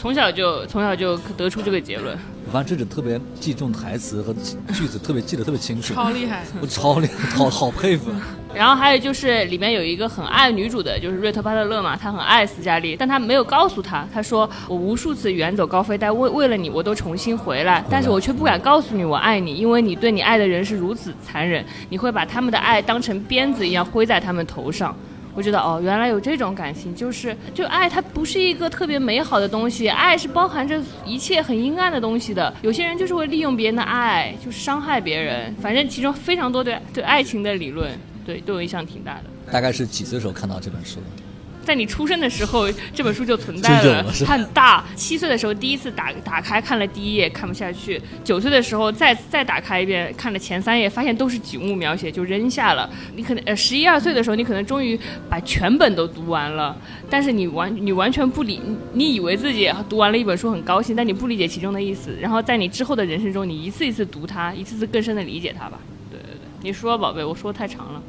从小就从小就得出这个结论。我发现智者特别记重台词和句子，特别记得特别清楚，超厉害！我超厉害，好好佩服。然后还有就是里面有一个很爱女主的，就是瑞特巴特勒嘛，他很爱斯嘉丽，但他没有告诉她，他说我无数次远走高飞，但为为了你，我都重新回来，但是我却不敢告诉你我爱你，因为你对你爱的人是如此残忍，你会把他们的爱当成鞭子一样挥在他们头上。我知道哦，原来有这种感情，就是就爱它不是一个特别美好的东西，爱是包含着一切很阴暗的东西的。有些人就是会利用别人的爱，就是伤害别人。反正其中非常多对对爱情的理论，对对我影响挺大的。大概是几岁时候看到这本书的？在你出生的时候，这本书就存在了。很大，七岁的时候第一次打打开看了第一页，看不下去。九岁的时候再再打开一遍，看了前三页，发现都是景物描写，就扔下了。你可能呃十一二岁的时候，你可能终于把全本都读完了，但是你完你完全不理，你以为自己读完了一本书很高兴，但你不理解其中的意思。然后在你之后的人生中，你一次一次读它，一次次更深的理解它吧。对对对，你说宝贝，我说太长了。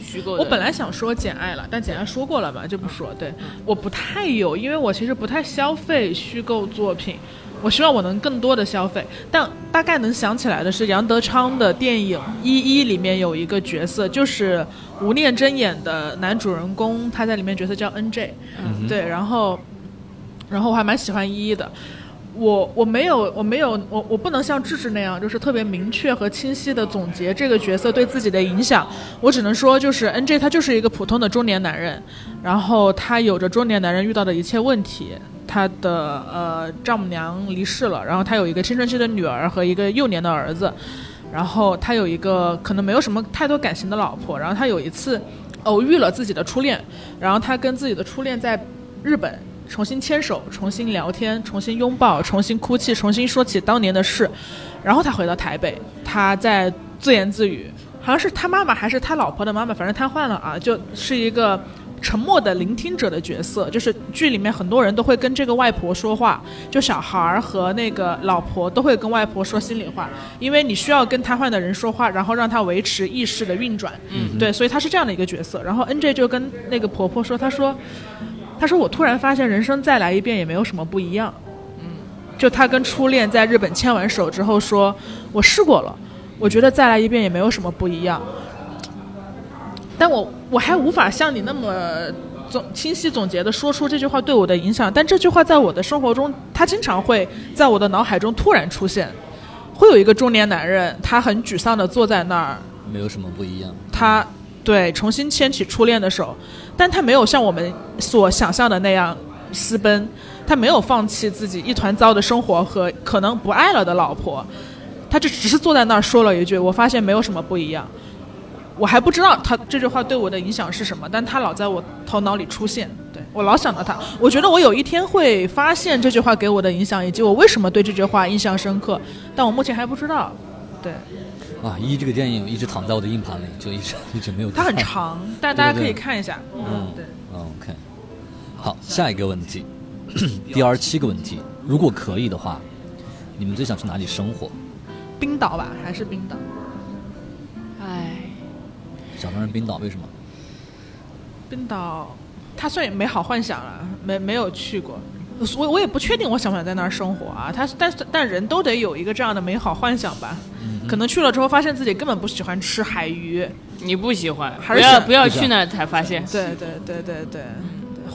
虚构。我本来想说《简爱》了，但《简爱》说过了嘛，就不说。对，我不太有，因为我其实不太消费虚构作品。我希望我能更多的消费，但大概能想起来的是杨德昌的电影《一一》里面有一个角色，就是吴念真演的男主人公，他在里面角色叫 N J。嗯。对，然后，然后我还蛮喜欢《一一》的。我我没有我没有我我不能像智智那样，就是特别明确和清晰的总结这个角色对自己的影响。我只能说，就是 N J 他就是一个普通的中年男人，然后他有着中年男人遇到的一切问题。他的呃丈母娘离世了，然后他有一个青春期的女儿和一个幼年的儿子，然后他有一个可能没有什么太多感情的老婆。然后他有一次偶遇了自己的初恋，然后他跟自己的初恋在日本。重新牵手，重新聊天，重新拥抱，重新哭泣，重新说起当年的事，然后他回到台北，他在自言自语，好像是他妈妈还是他老婆的妈妈，反正瘫痪了啊，就是一个沉默的聆听者的角色。就是剧里面很多人都会跟这个外婆说话，就小孩儿和那个老婆都会跟外婆说心里话，因为你需要跟瘫痪的人说话，然后让他维持意识的运转。嗯，对，所以他是这样的一个角色。然后 N J 就跟那个婆婆说，他说。他说：“我突然发现，人生再来一遍也没有什么不一样。”嗯，就他跟初恋在日本牵完手之后说：“我试过了，我觉得再来一遍也没有什么不一样。”但我我还无法像你那么总清晰总结的说出这句话对我的影响，但这句话在我的生活中，他经常会在我的脑海中突然出现。会有一个中年男人，他很沮丧的坐在那儿，没有什么不一样。他对重新牵起初恋的手，但他没有像我们所想象的那样私奔，他没有放弃自己一团糟的生活和可能不爱了的老婆，他就只是坐在那儿说了一句：“我发现没有什么不一样。”我还不知道他这句话对我的影响是什么，但他老在我头脑里出现，对我老想到他。我觉得我有一天会发现这句话给我的影响，以及我为什么对这句话印象深刻，但我目前还不知道。对，啊，一这个电影一直躺在我的硬盘里，就一直 一直没有它。很长，但大家可以看一下。嗯，对。嗯，OK。好，下一个问题，第二十七个问题，如果可以的话，你们最想去哪里生活？冰岛吧，还是冰岛？哎，想当然冰岛，为什么？冰岛，它算美好幻想了，没没有去过，我我也不确定我想不想在那儿生活啊。他但是但人都得有一个这样的美好幻想吧。可能去了之后发现自己根本不喜欢吃海鱼。你不喜欢，还是不要不要去那儿才发现。对对对对对，对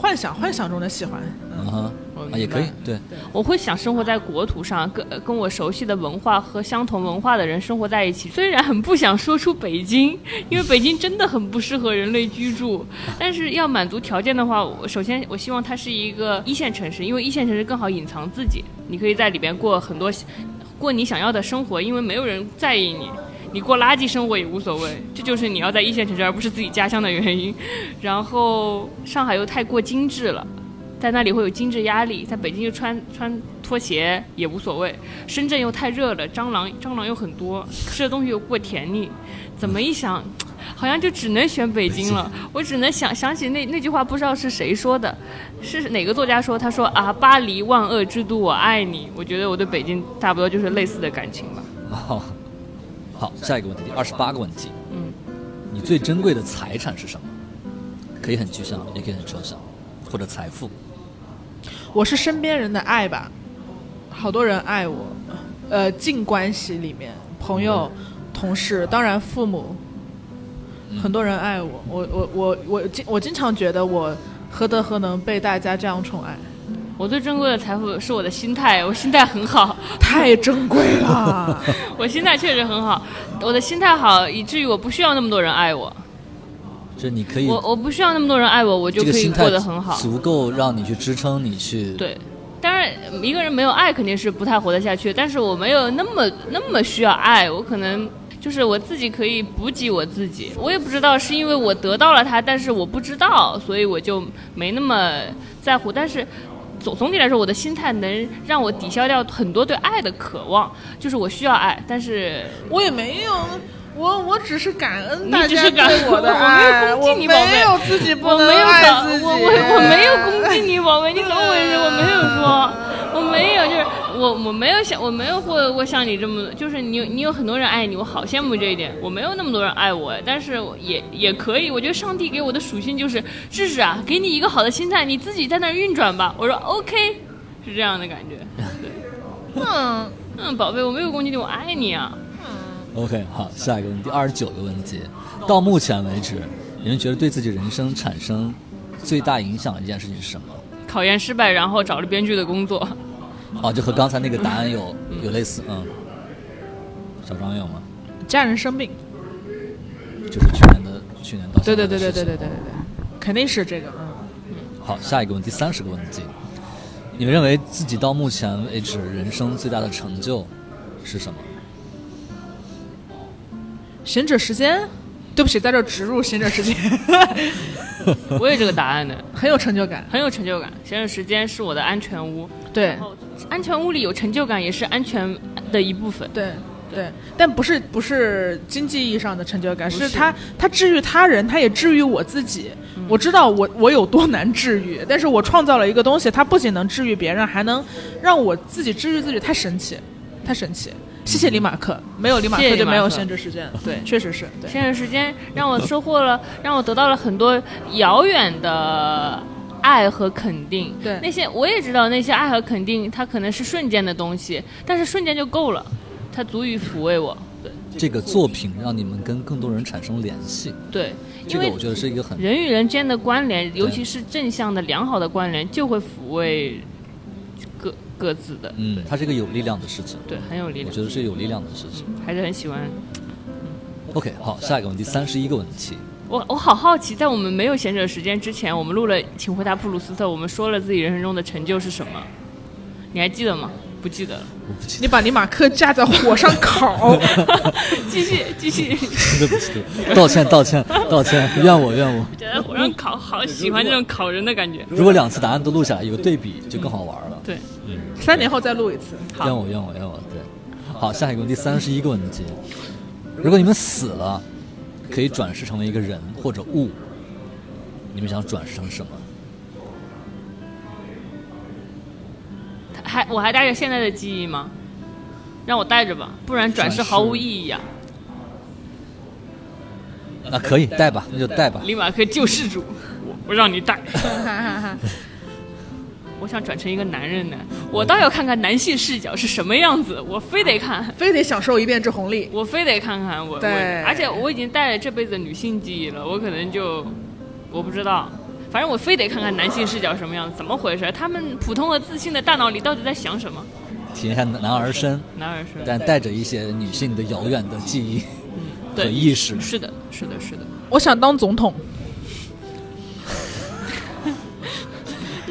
幻想幻想中的喜欢。嗯哼，啊也可以，对，我会想生活在国土上，跟呃跟我熟悉的文化和相同文化的人生活在一起。虽然很不想说出北京，因为北京真的很不适合人类居住，但是要满足条件的话，我首先我希望它是一个一线城市，因为一线城市更好隐藏自己，你可以在里边过很多过你想要的生活，因为没有人在意你。你过垃圾生活也无所谓，这就是你要在一线城市而不是自己家乡的原因。然后上海又太过精致了，在那里会有精致压力，在北京就穿穿拖鞋也无所谓。深圳又太热了，蟑螂蟑螂又很多，吃的东西又过甜腻，怎么一想，好像就只能选北京了。我只能想想起那那句话，不知道是谁说的，是哪个作家说？他说啊，巴黎万恶之都，我爱你。我觉得我对北京差不多就是类似的感情吧。好，好，下一个问题，第二十八个问题，嗯，你最珍贵的财产是什么？可以很具象，也可以很抽象，或者财富。我是身边人的爱吧，好多人爱我，呃，近关系里面，朋友、同事，当然父母，很多人爱我，我我我我经我经常觉得我何德何能被大家这样宠爱，我最珍贵的财富是我的心态，我心态很好，太珍贵了。我心态确实很好，我的心态好，以至于我不需要那么多人爱我，就你可以，我我不需要那么多人爱我，我就可以过得很好。足够让你去支撑你去。，对，当然一个人没有爱肯定是不太活得下去，但是我没有那么那么需要爱，我可能就是我自己可以补给我自己。我也不知道是因为我得到了它，但是我不知道，所以我就没那么在乎。但是总总体来说，我的心态能让我抵消掉很多对爱的渴望，就是我需要爱，但是我也没有，我我只是感恩你大家只是感对我的我没有爱，攻击我你宝贝没有自己不能我没有搞，爱自己，我我我没有攻击你，宝贝，你怎么回事？我没有说，我没有，就是我我没有想，我没有或过像你这么，就是你你有很多人爱你，我好羡慕这一点。我没有那么多人爱我，但是也也可以。我觉得上帝给我的属性就是，试试啊，给你一个好的心态，你自己在那儿运转吧。我说 OK，是这样的感觉。嗯，嗯，宝贝，我没有攻击你，我爱你啊。OK，好，下一个问题，二十九个问题。到目前为止，你们觉得对自己人生产生最大影响的一件事情是什么？考研失败，然后找了编剧的工作。哦，就和刚才那个答案有有类似，嗯。小张有吗？家人生病，就是去年的去年到对对现在对对对对对对对，肯定是这个，嗯。好，下一个问题，三十个问题。你们认为自己到目前为止人生最大的成就是什么？贤者时间，对不起，在这植入闲者时间，我有这个答案的，很有成就感。很有成就感。闲着时间是我的安全屋。对安全屋里有成就感，也是安全的一部分。对对，但不是不是经济意义上的成就感，是是他他治愈他人，他也治愈我自己。我知道我我有多难治愈，但是我创造了一个东西，它不仅能治愈别人，还能让我自己治愈自己，太神奇，太神奇。谢谢李马克，没有李马克就没有限制时间。对确实是对。闲着时间让我收获了，让我得到了很多遥远的爱和肯定。对那些我也知道，那些爱和肯定，它可能是瞬间的东西，但是瞬间就够了，它足以抚慰我。对，这个作品让你们跟更多人产生联系，对，因为这个我觉得是一个很人与人之间的关联，尤其是正向的、良好的关联，就会抚慰各各自的，嗯，它是一个有力量的事情，对，很有力量我觉，得是有力量的事情。还是很喜欢。OK，好，下一个问题，三十一个问题，我我好好奇，在我们没有闲者时间之前，我们录了《请回答普鲁斯特》，我们说了自己人生中的成就是什么，你还记得吗？不记得了。我不记你把尼马克架在火上烤，继 续继续，得，对不起，对不起，道歉，道歉，道歉，怨我，怨我。觉得火上烤，好喜欢这种烤人的感觉。如果两次答案都录下来，有个对比就更好玩了。对，三年后再录一次。怨我，怨我，怨我。对，好，下一个问题，三十一个问题，如果你们死了，可以转世成为一个人或者物，你们想转世成什么？还我还带着现在的记忆吗？让我带着吧，不然转世毫无意义呀、那可以带吧，那就带吧。李马克救世主，我不让你带。我想转成一个男人呢，我倒要看看男性视角是什么样子，我非得看，非得享受一遍这红利。我非得看看我。对我而且我已经带了这辈子的女性记忆了，我可能就我不知道，反正我非得看看男性视角什么样子，怎么回事？他们普通和自信的大脑里到底在想什么？体验一下男儿身，男儿身，但带着一些女性的遥远的记忆和对意识。是的，是的，是的。我想当总统，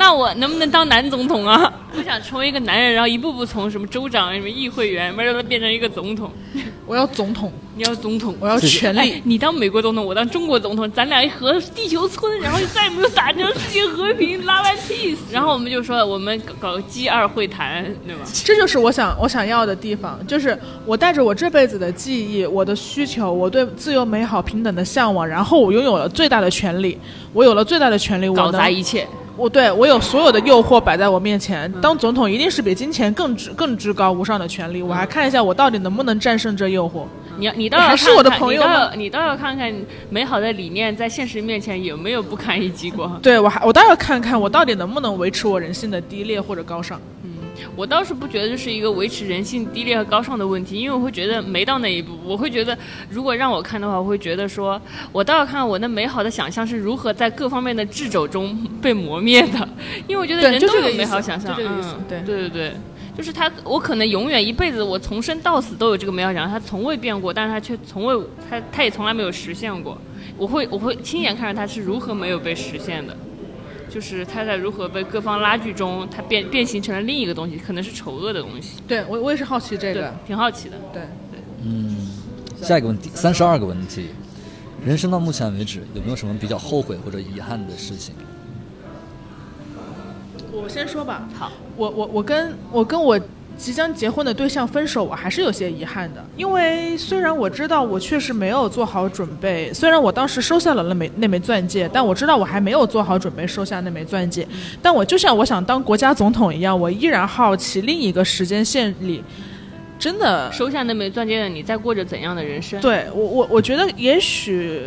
那我能不能当男总统啊？我想成为一个男人，然后一步步从什么州长、什么议会员，慢慢变成一个总统。我要总统，你要总统，我要权哎力。你当美国总统，我当中国总统，咱俩一和地球村，然后就再也没有打仗，世界和平，love and peace。然后我们就说，我们搞搞 G 二会谈，对吧？这就是我想我想要的地方，就是我带着我这辈子的记忆、我的需求、我对自由、美好、平等的向往，然后我拥有了最大的权利，我有了最大的权利，我搞砸一切。我对我有所有的诱惑摆在我面前，当总统一定是比金钱更至更至高无上的权利。我还看一下我到底能不能战胜这诱惑。你要你倒要还是我的看看朋友吗你倒要你倒要看看美好的理念在现实面前有没有不堪一击过。对我还我倒要看看我到底能不能维持我人性的低劣或者高尚。我倒是不觉得这是一个维持人性低劣和高尚的问题，因为我会觉得没到那一步。我会觉得，如果让我看的话，我会觉得说，我倒要看我那美好的想象是如何在各方面的掣肘中 被磨灭的。因为我觉得人都有美好想象，嗯对对对对。就是他，我可能永远一辈子，我从生到死都有这个美好想象，他从未变过，但是他却从未，他他也从来没有实现过。我会我会亲眼看着他是如何没有被实现的。就是他在如何被各方拉锯中，他变变形成了另一个东西，可能是丑恶的东西。对我我也是好奇这个。，挺好奇的。对对，嗯，下一个问题，三十二个问题，人生到目前为止有没有什么比较后悔或者遗憾的事情？我先说吧。好，我我我跟我跟我即将结婚的对象分手，我还是有些遗憾的，因为虽然我知道我确实没有做好准备，虽然我当时收下了那枚那枚钻戒，但我知道我还没有做好准备收下那枚钻戒。但我就像我想当国家总统一样，我依然好奇另一个时间线里，真的收下那枚钻戒的你，在过着怎样的人生？对我我我觉得也许。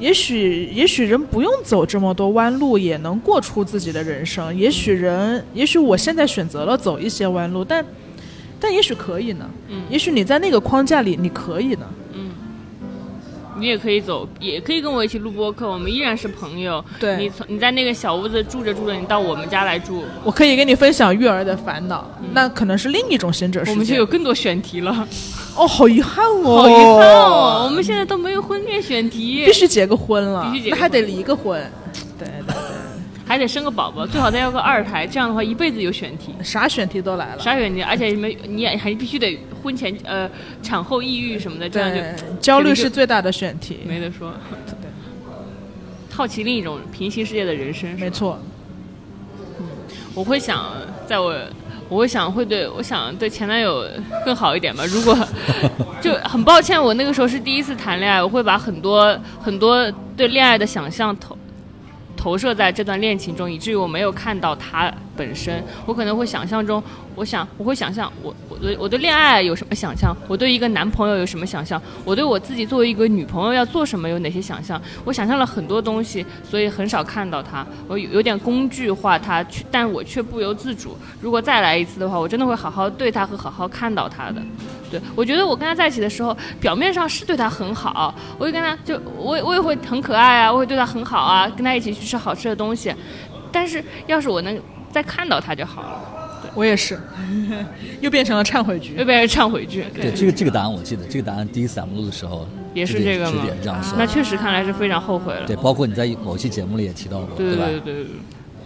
也许，也许人不用走这么多弯路，也能过出自己的人生。也许人，也许我现在选择了走一些弯路，但，但也许可以呢。嗯也许你在那个框架里，你可以呢。你也可以走，也可以跟我一起录播客，我们依然是朋友。对你从你在那个小屋子住着住着，你到我们家来住，我可以跟你分享育儿的烦恼，那可能是另一种贤者时我们就。有更多选题了。哦，好遗憾哦，好遗憾哦，我们现在都没有婚恋选题，必须结个婚了，必须结还得离个婚。对对还得生个宝宝，最好再要个二胎，这样的话一辈子有选题。啥选题都来了。啥选题？而且没你也还必须得婚前呃产后抑郁什么的，这样就，焦虑是最大的选题。没得说。好奇另一种平行世界的人生，没错，我会想，在我，我会想会对我想对前男友更好一点吧。如果 就很抱歉，我那个时候是第一次谈恋爱，我会把很多很多对恋爱的想象投投射在这段恋情中，以至于我没有看到他本身，我可能会想象中，我想我会想象我我对我对恋爱有什么想象，我对一个男朋友有什么想象，我对我自己作为一个女朋友要做什么有哪些想象，我想象了很多东西，所以很少看到他，我有有点工具化他，但我却不由自主。如果再来一次的话，我真的会好好对他和好好看到他的。对，我觉得我跟他在一起的时候，表面上是对他很好，我会跟他就我我也会很可爱啊，我会对他很好啊，跟他一起去吃好吃的东西。但是要是我能再看到他就好了。我也是，又变成了忏悔剧，又变成忏悔剧。对，这个这个答案我记得，这个答案第一次咱们录的时候也是这个吗？这样说。那确实看来是非常后悔了。对，包括你在某期节目里也提到过，对吧？对对对。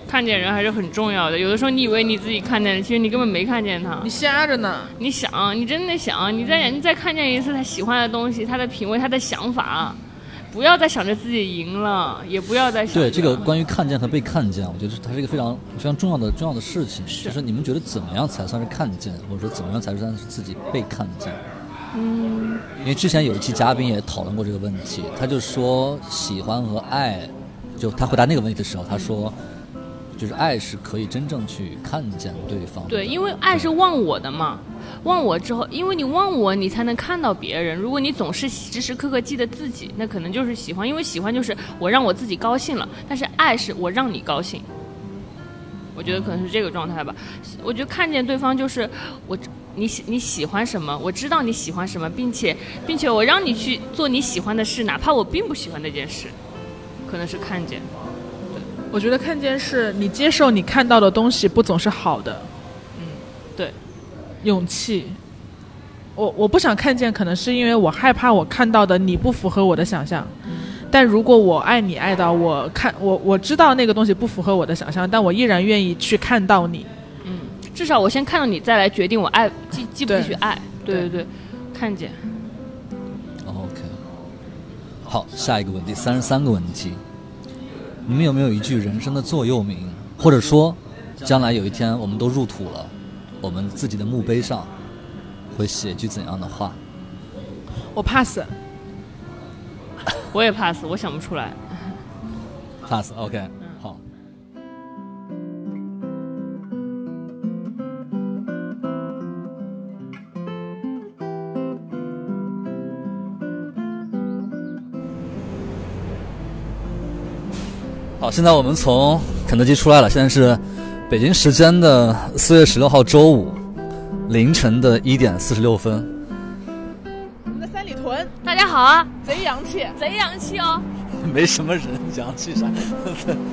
看见人还是很重要的。有的时候你以为你自己看见了，其实你根本没看见他。你瞎着呢。你想，你真的想，你再你再看见一次他喜欢的东西，他的品味，他的想法，不要再想着自己赢了，也不要再想。对这个关于看见和被看见，我觉得它是一个非常非常重要的重要的事情。就是你们觉得怎么样才算是看见，或者说怎么样才算是自己被看见？嗯。因为之前有一期嘉宾也讨论过这个问题，他就说喜欢和爱，就他回答那个问题的时候，他说。就是爱是可以真正去看见对方。对，因为爱是忘我的嘛，忘我之后，因为你忘我，你才能看到别人。如果你总是时时刻刻记得自己，那可能就是喜欢。因为喜欢就是我让我自己高兴了，但是爱是我让你高兴。我觉得可能是这个状态吧。我觉得看见对方就是我，你喜你喜欢什么，我知道你喜欢什么，并且并且我让你去做你喜欢的事，哪怕我并不喜欢那件事，可能是看见。我觉得看见是你接受你看到的东西不总是好的，勇气。我我不想看见，可能是因为我害怕我看到的你不符合我的想象。但如果我爱你爱到我看我我知道那个东西不符合我的想象，但我依然愿意去看到你。嗯，至少我先看到你，再来决定我爱继继不继续爱。对对对，看见。OK，好，下一个问题，三十三个问题。你们有没有一句人生的座右铭，或者说，将来有一天我们都入土了，我们自己的墓碑上会写一句怎样的话？我 pass，我也 pass，我想不出来。pass，OK。好，现在我们从肯德基出来了。现在是北京时间的四月十六号周五凌晨的一点四十六分。我们的三里屯，大家好啊！贼洋气，贼洋气哦！没什么人洋气啥，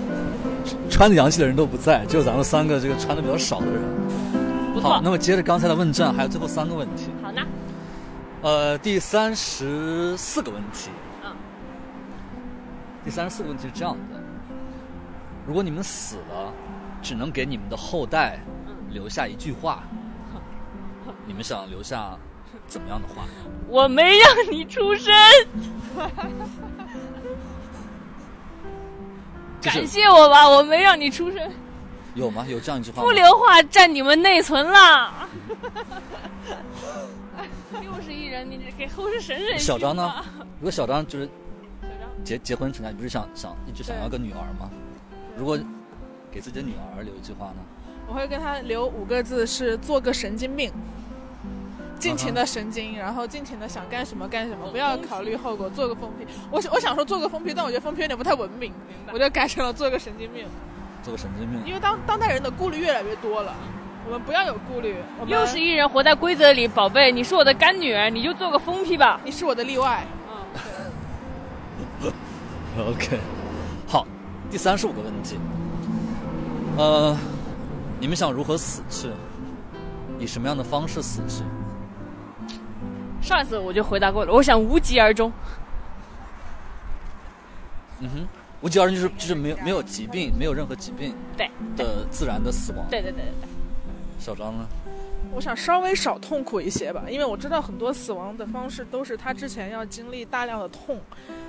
穿的洋气的人都不在，就咱们三个这个穿的比较少的人。不。好，那么接着刚才的问战，还有最后三个问题。好呢。呃，第三十四个问题。嗯。第三十四个问题是这样的。如果你们死了，只能给你们的后代留下一句话，你们想留下怎么样的话？我没让你出生，感谢我吧，我没让你出生。有吗？有这样一句话？不留话占你们内存了。六十亿人，你给后世省省小张呢？如果小张就是结结婚成家，你不是想想一直想要个女儿吗？如果给自己的女儿留一句话呢？我会跟她留五个字，是做个神经病，尽情的神经，然后尽情的想干什么干什么，不要考虑后果，做个疯批。我我想说做个疯批，但我觉得疯批有点不太文明，我就改成了做个神经病。做个神经病。因为当当代人的顾虑越来越多了，我们不要有顾虑。六十亿人活在规则里，宝贝，你是我的干女儿，你就做个疯批吧。你是我的例外。嗯。OK 好。第三十五个问题，呃，你们想如何死去？以什么样的方式死去？上一次我就回答过了，我想无疾而终。嗯哼，无疾而终就是就是没有没有疾病，没有任何疾病，对的自然的死亡。对对对对对。小张呢？我想稍微少痛苦一些吧，因为我知道很多死亡的方式都是他之前要经历大量的痛。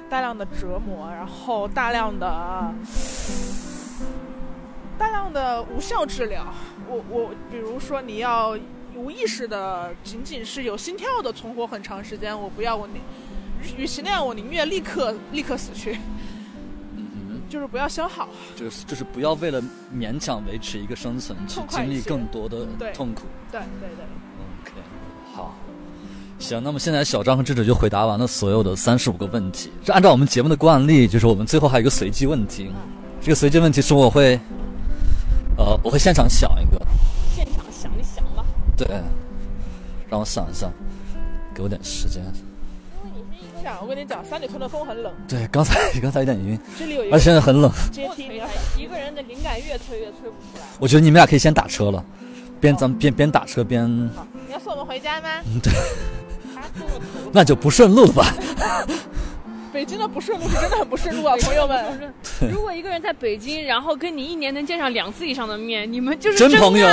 大量的折磨，然后大量的大量的无效治疗。我我比如说，你要无意识的，仅仅是有心跳的存活很长时间，我不要。我宁与其那样，我宁愿立刻立刻死去。就是不要消耗。就是就是不要为了勉强维持一个生存，去经历更多的痛苦。对对对，OK，好，行，那么现在小张和智者就回答完了所有的三十五个问题。这按照我们节目的惯例，就是我们最后还有一个随机问题。这个随机问题是我会，呃，我会现场想一个，现场想一想吧。对，让我想一下，给我点时间。我跟你讲，三里屯的风很冷，对，刚才刚才有点晕，这里有一个而且现在很冷。阶梯，一个人的灵感越吹越吹不出来。我觉得你们俩可以先打车了，边咱们边边打车边，你要送我们回家吗？他跟我头 那就不顺路了吧？北京的不顺路是真的很不顺路啊，朋友们。如果一个人在北京，然后跟你一年能见上两次以上的面，你们就是真朋友，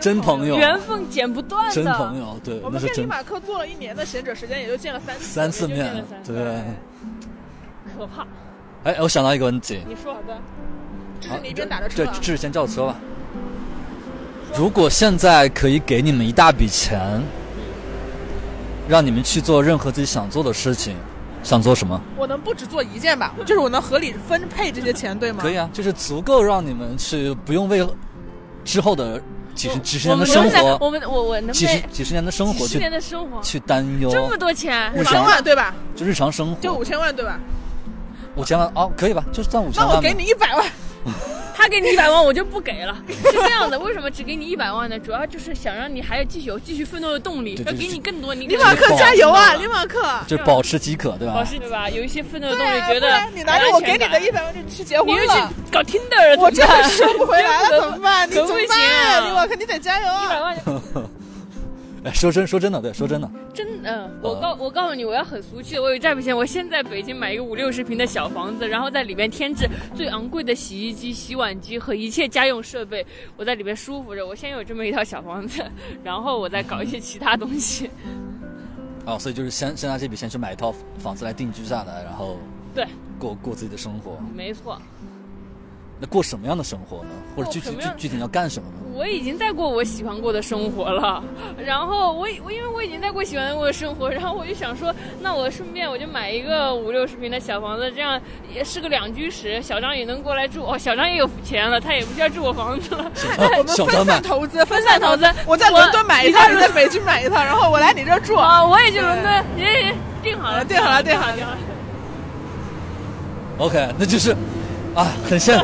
真朋友，缘分剪不断的。真朋友，对我，们跟李马克做了一年的贤者时间，也就见了三次。三次面对。可怕。哎，我想到一个问题，你说好的，这是好你一边打着车对，啊。智智先叫车吧。如果现在可以给你们一大笔钱，让你们去做任何自己想做的事情，想做什么？我能不只做一件吧？就是我能合理分配这些钱，对吗？可以啊，就是足够让你们去不用为之后的几十几十年的生活，我们我我能几十几十年的生活去几十年的生活去担忧，这么多钱，五千万对吧？就日常生活就五千万对吧？五千万哦，可以吧？就算五千万。那我给你一百万。他给你一百万，我就不给了。是这样的，为什么只给你一百万呢？主要就是想让你还有继续有继续奋斗的动力，要给你更多。你李马克加油啊，李马克！就保持即可，对吧？保持对吧？有一些奋斗的动力，觉得你拿着我给你的一百万就去结婚你又去了，搞 Tinder，我这怎么办还收不回来了，怎么办？你怎么办？李马克，你得加油一百啊！万说真说真的，对，说真的，真的，我告我告诉你，我要很俗气的，我有这笔钱，我先在北京买一个五六十平的小房子，然后在里面添置最昂贵的洗衣机、洗碗机和一切家用设备，我在里面舒服着。我先有这么一套小房子，然后我再搞一些其他东西。哦，所以就是先先拿这笔钱去买一套房子来定居下来，然后对，过过自己的生活。没错，那过什么样的生活呢？或者具体具具体要干什么呢？我已经在过我喜欢过的生活了，然后我我因为我已经在过喜欢过的生活，然后我就想说，那我顺便我就买一个五六十平的小房子，这样也是个两居室，小张也能过来住。哦，小张也有钱了，他也不需要住我房子了。我们分小张买散投资，分散投资分散投资。我在伦敦买一套，我你在北京买一套，然后我来你这住。啊，我也去伦敦，也也定好了，定好了定好了定好了。OK，那就是啊，很现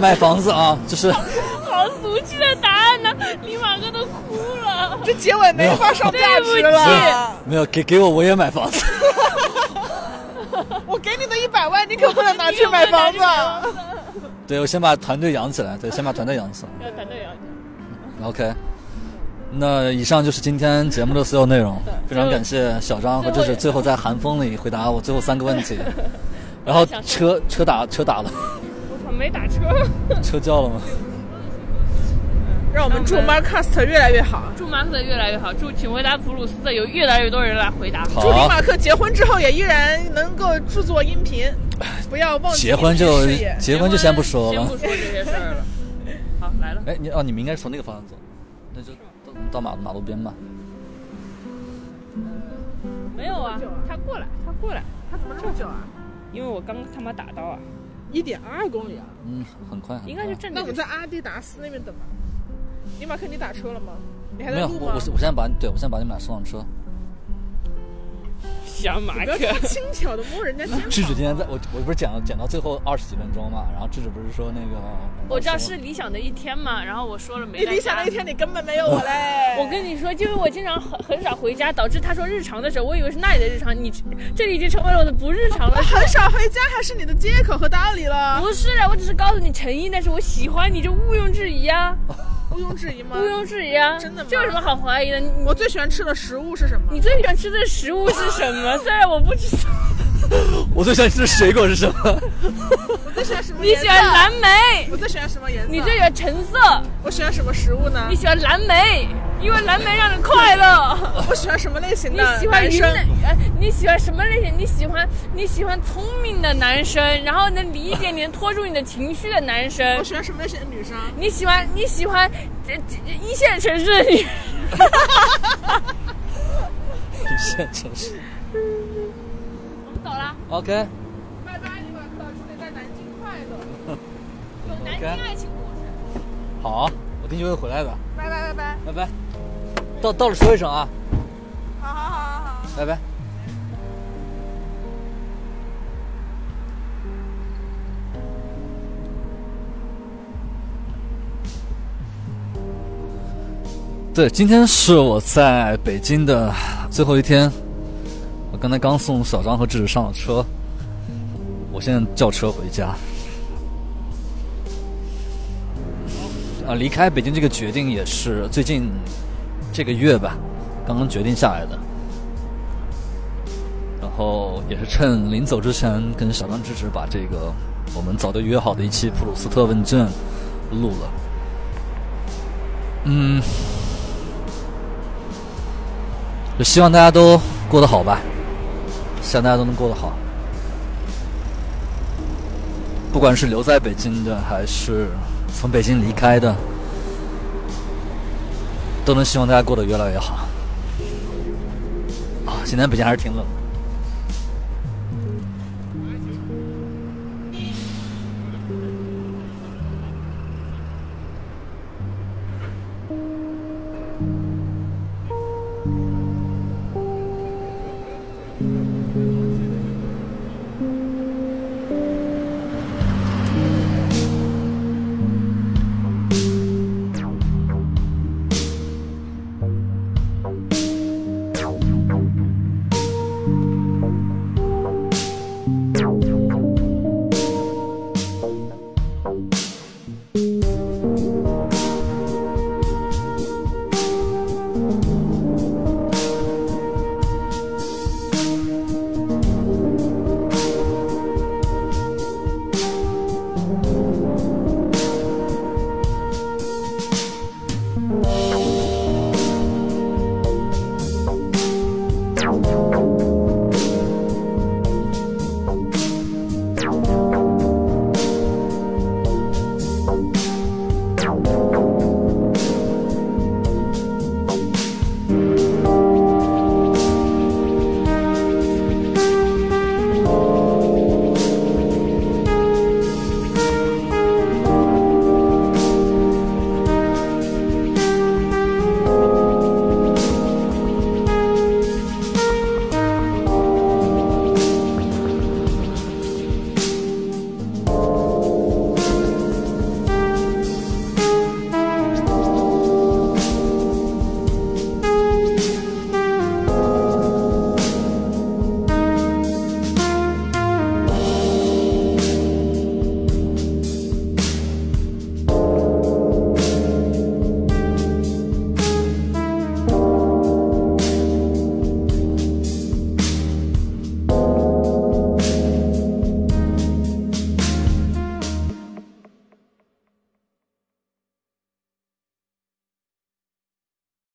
买房子啊，就是 好俗气的答案呢，李马哥都哭了。这结尾没法上价值对不了。没有给给我我也买房子。我给你的一百万，你可不能拿去买房子。对，我先把团队养起来，对，先把团队养起来。要团队要。OK，那以上就是今天节目的所有内容，非常感谢小张和这是最后在寒风里回答我最后三个问题，然后车车打车打了，没打车。车叫了吗？让我们祝 Marcast 越来越好，祝马克越来越好，祝请回答普鲁斯特有越来越多人来回答。祝李好，马克结婚之后也依然能够制作音频，不要忘记结婚就结婚就先不说了先不。说这些事儿了。好，来了。哎，你哦，你们应该是从那个方向走，那就到到马马路边吧。没有啊，他过来，他过来，他怎么这么久啊？因为我刚他妈打到啊，一点二公里啊！嗯，很快。应该是正那我们。在阿迪达斯那边等吧。尼玛克，你打车了吗？你还没有，在录吗我我？我现在把对我现在把你们俩送上车。小马不要这么轻巧的摸人家肩膀。智智今天在我我不是讲讲到最后二十几分钟嘛，然后智智不是说那个我知道是理想的一天嘛，然后我说了没你理想的一天，你根本没有我嘞。我跟你说，就是我经常很很少回家，导致他说日常的时候，我以为是那里的日常，你这里已经成为了我的不日常了。很少回家，还是你的借口和道理了。不是啊，我只是告诉你诚意，但是我喜欢你，就毋庸置疑啊，毋庸置疑吗？毋庸置疑啊，真的吗这有什么好怀疑的？你我最喜欢吃的食物是什么？你最喜欢吃的食物是什么？虽然我不知道，我最喜欢吃的水果是什么？我最喜欢什么你颜色？喜欢蓝莓，我最喜欢什么颜色？你最喜欢橙色，我喜欢什么食物呢你？喜欢蓝莓，因为蓝莓让人快乐。我喜欢什么类型的你的喜欢男生？云南？呃，你喜欢什么类型？你喜欢你喜欢聪明的男生，然后能理解你、能拖住你的情绪的男生我。喜欢什么类型的女生？你喜欢你喜欢这这这一线城市的女，一线城市。我们走了。OK，拜拜，李马克，祝你在南京快乐，有南京爱情故事。好，我定期会回来的。拜拜拜拜，拜拜。到到了说一声啊，好好好好好。拜拜。对，今天是我在北京的最后一天。我刚才刚送小张和智智上了车，我现在叫车回家。离开北京这个决定也是最近这个月吧，刚刚决定下来的。然后也是趁临走之前，跟小张、智智把这个我们早就约好的一期普鲁斯特问卷录了。嗯。就希望大家都过得好吧，希望大家都能过得好。不管是留在北京的，还是从北京离开的，都能希望大家过得越来越好。啊，现在北京还是挺冷。的